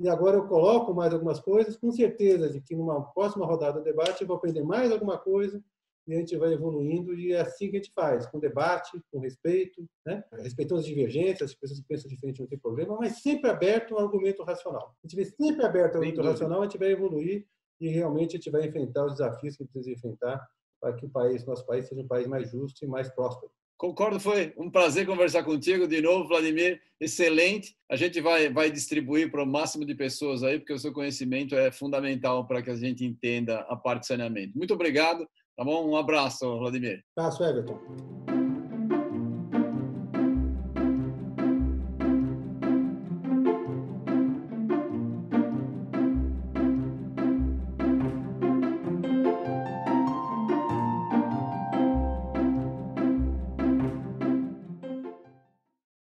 e agora eu coloco mais algumas coisas, com certeza de que numa próxima rodada do debate eu vou aprender mais alguma coisa e a gente vai evoluindo e é assim que a gente faz, com debate, com respeito, né? respeitando as divergências, as pessoas que pensam diferente não tem problema, mas sempre aberto ao argumento racional. A gente vai sempre aberto ao argumento racional, a gente vai evoluir e realmente a gente vai enfrentar os desafios que precisa enfrentar para que o país, nosso país, seja um país mais justo e mais próspero. Concordo, foi um prazer conversar contigo de novo, Vladimir. Excelente. A gente vai, vai distribuir para o máximo de pessoas aí, porque o seu conhecimento é fundamental para que a gente entenda a parte de saneamento. Muito obrigado. Tá bom? Um abraço, Vladimir. Abraço, Everton.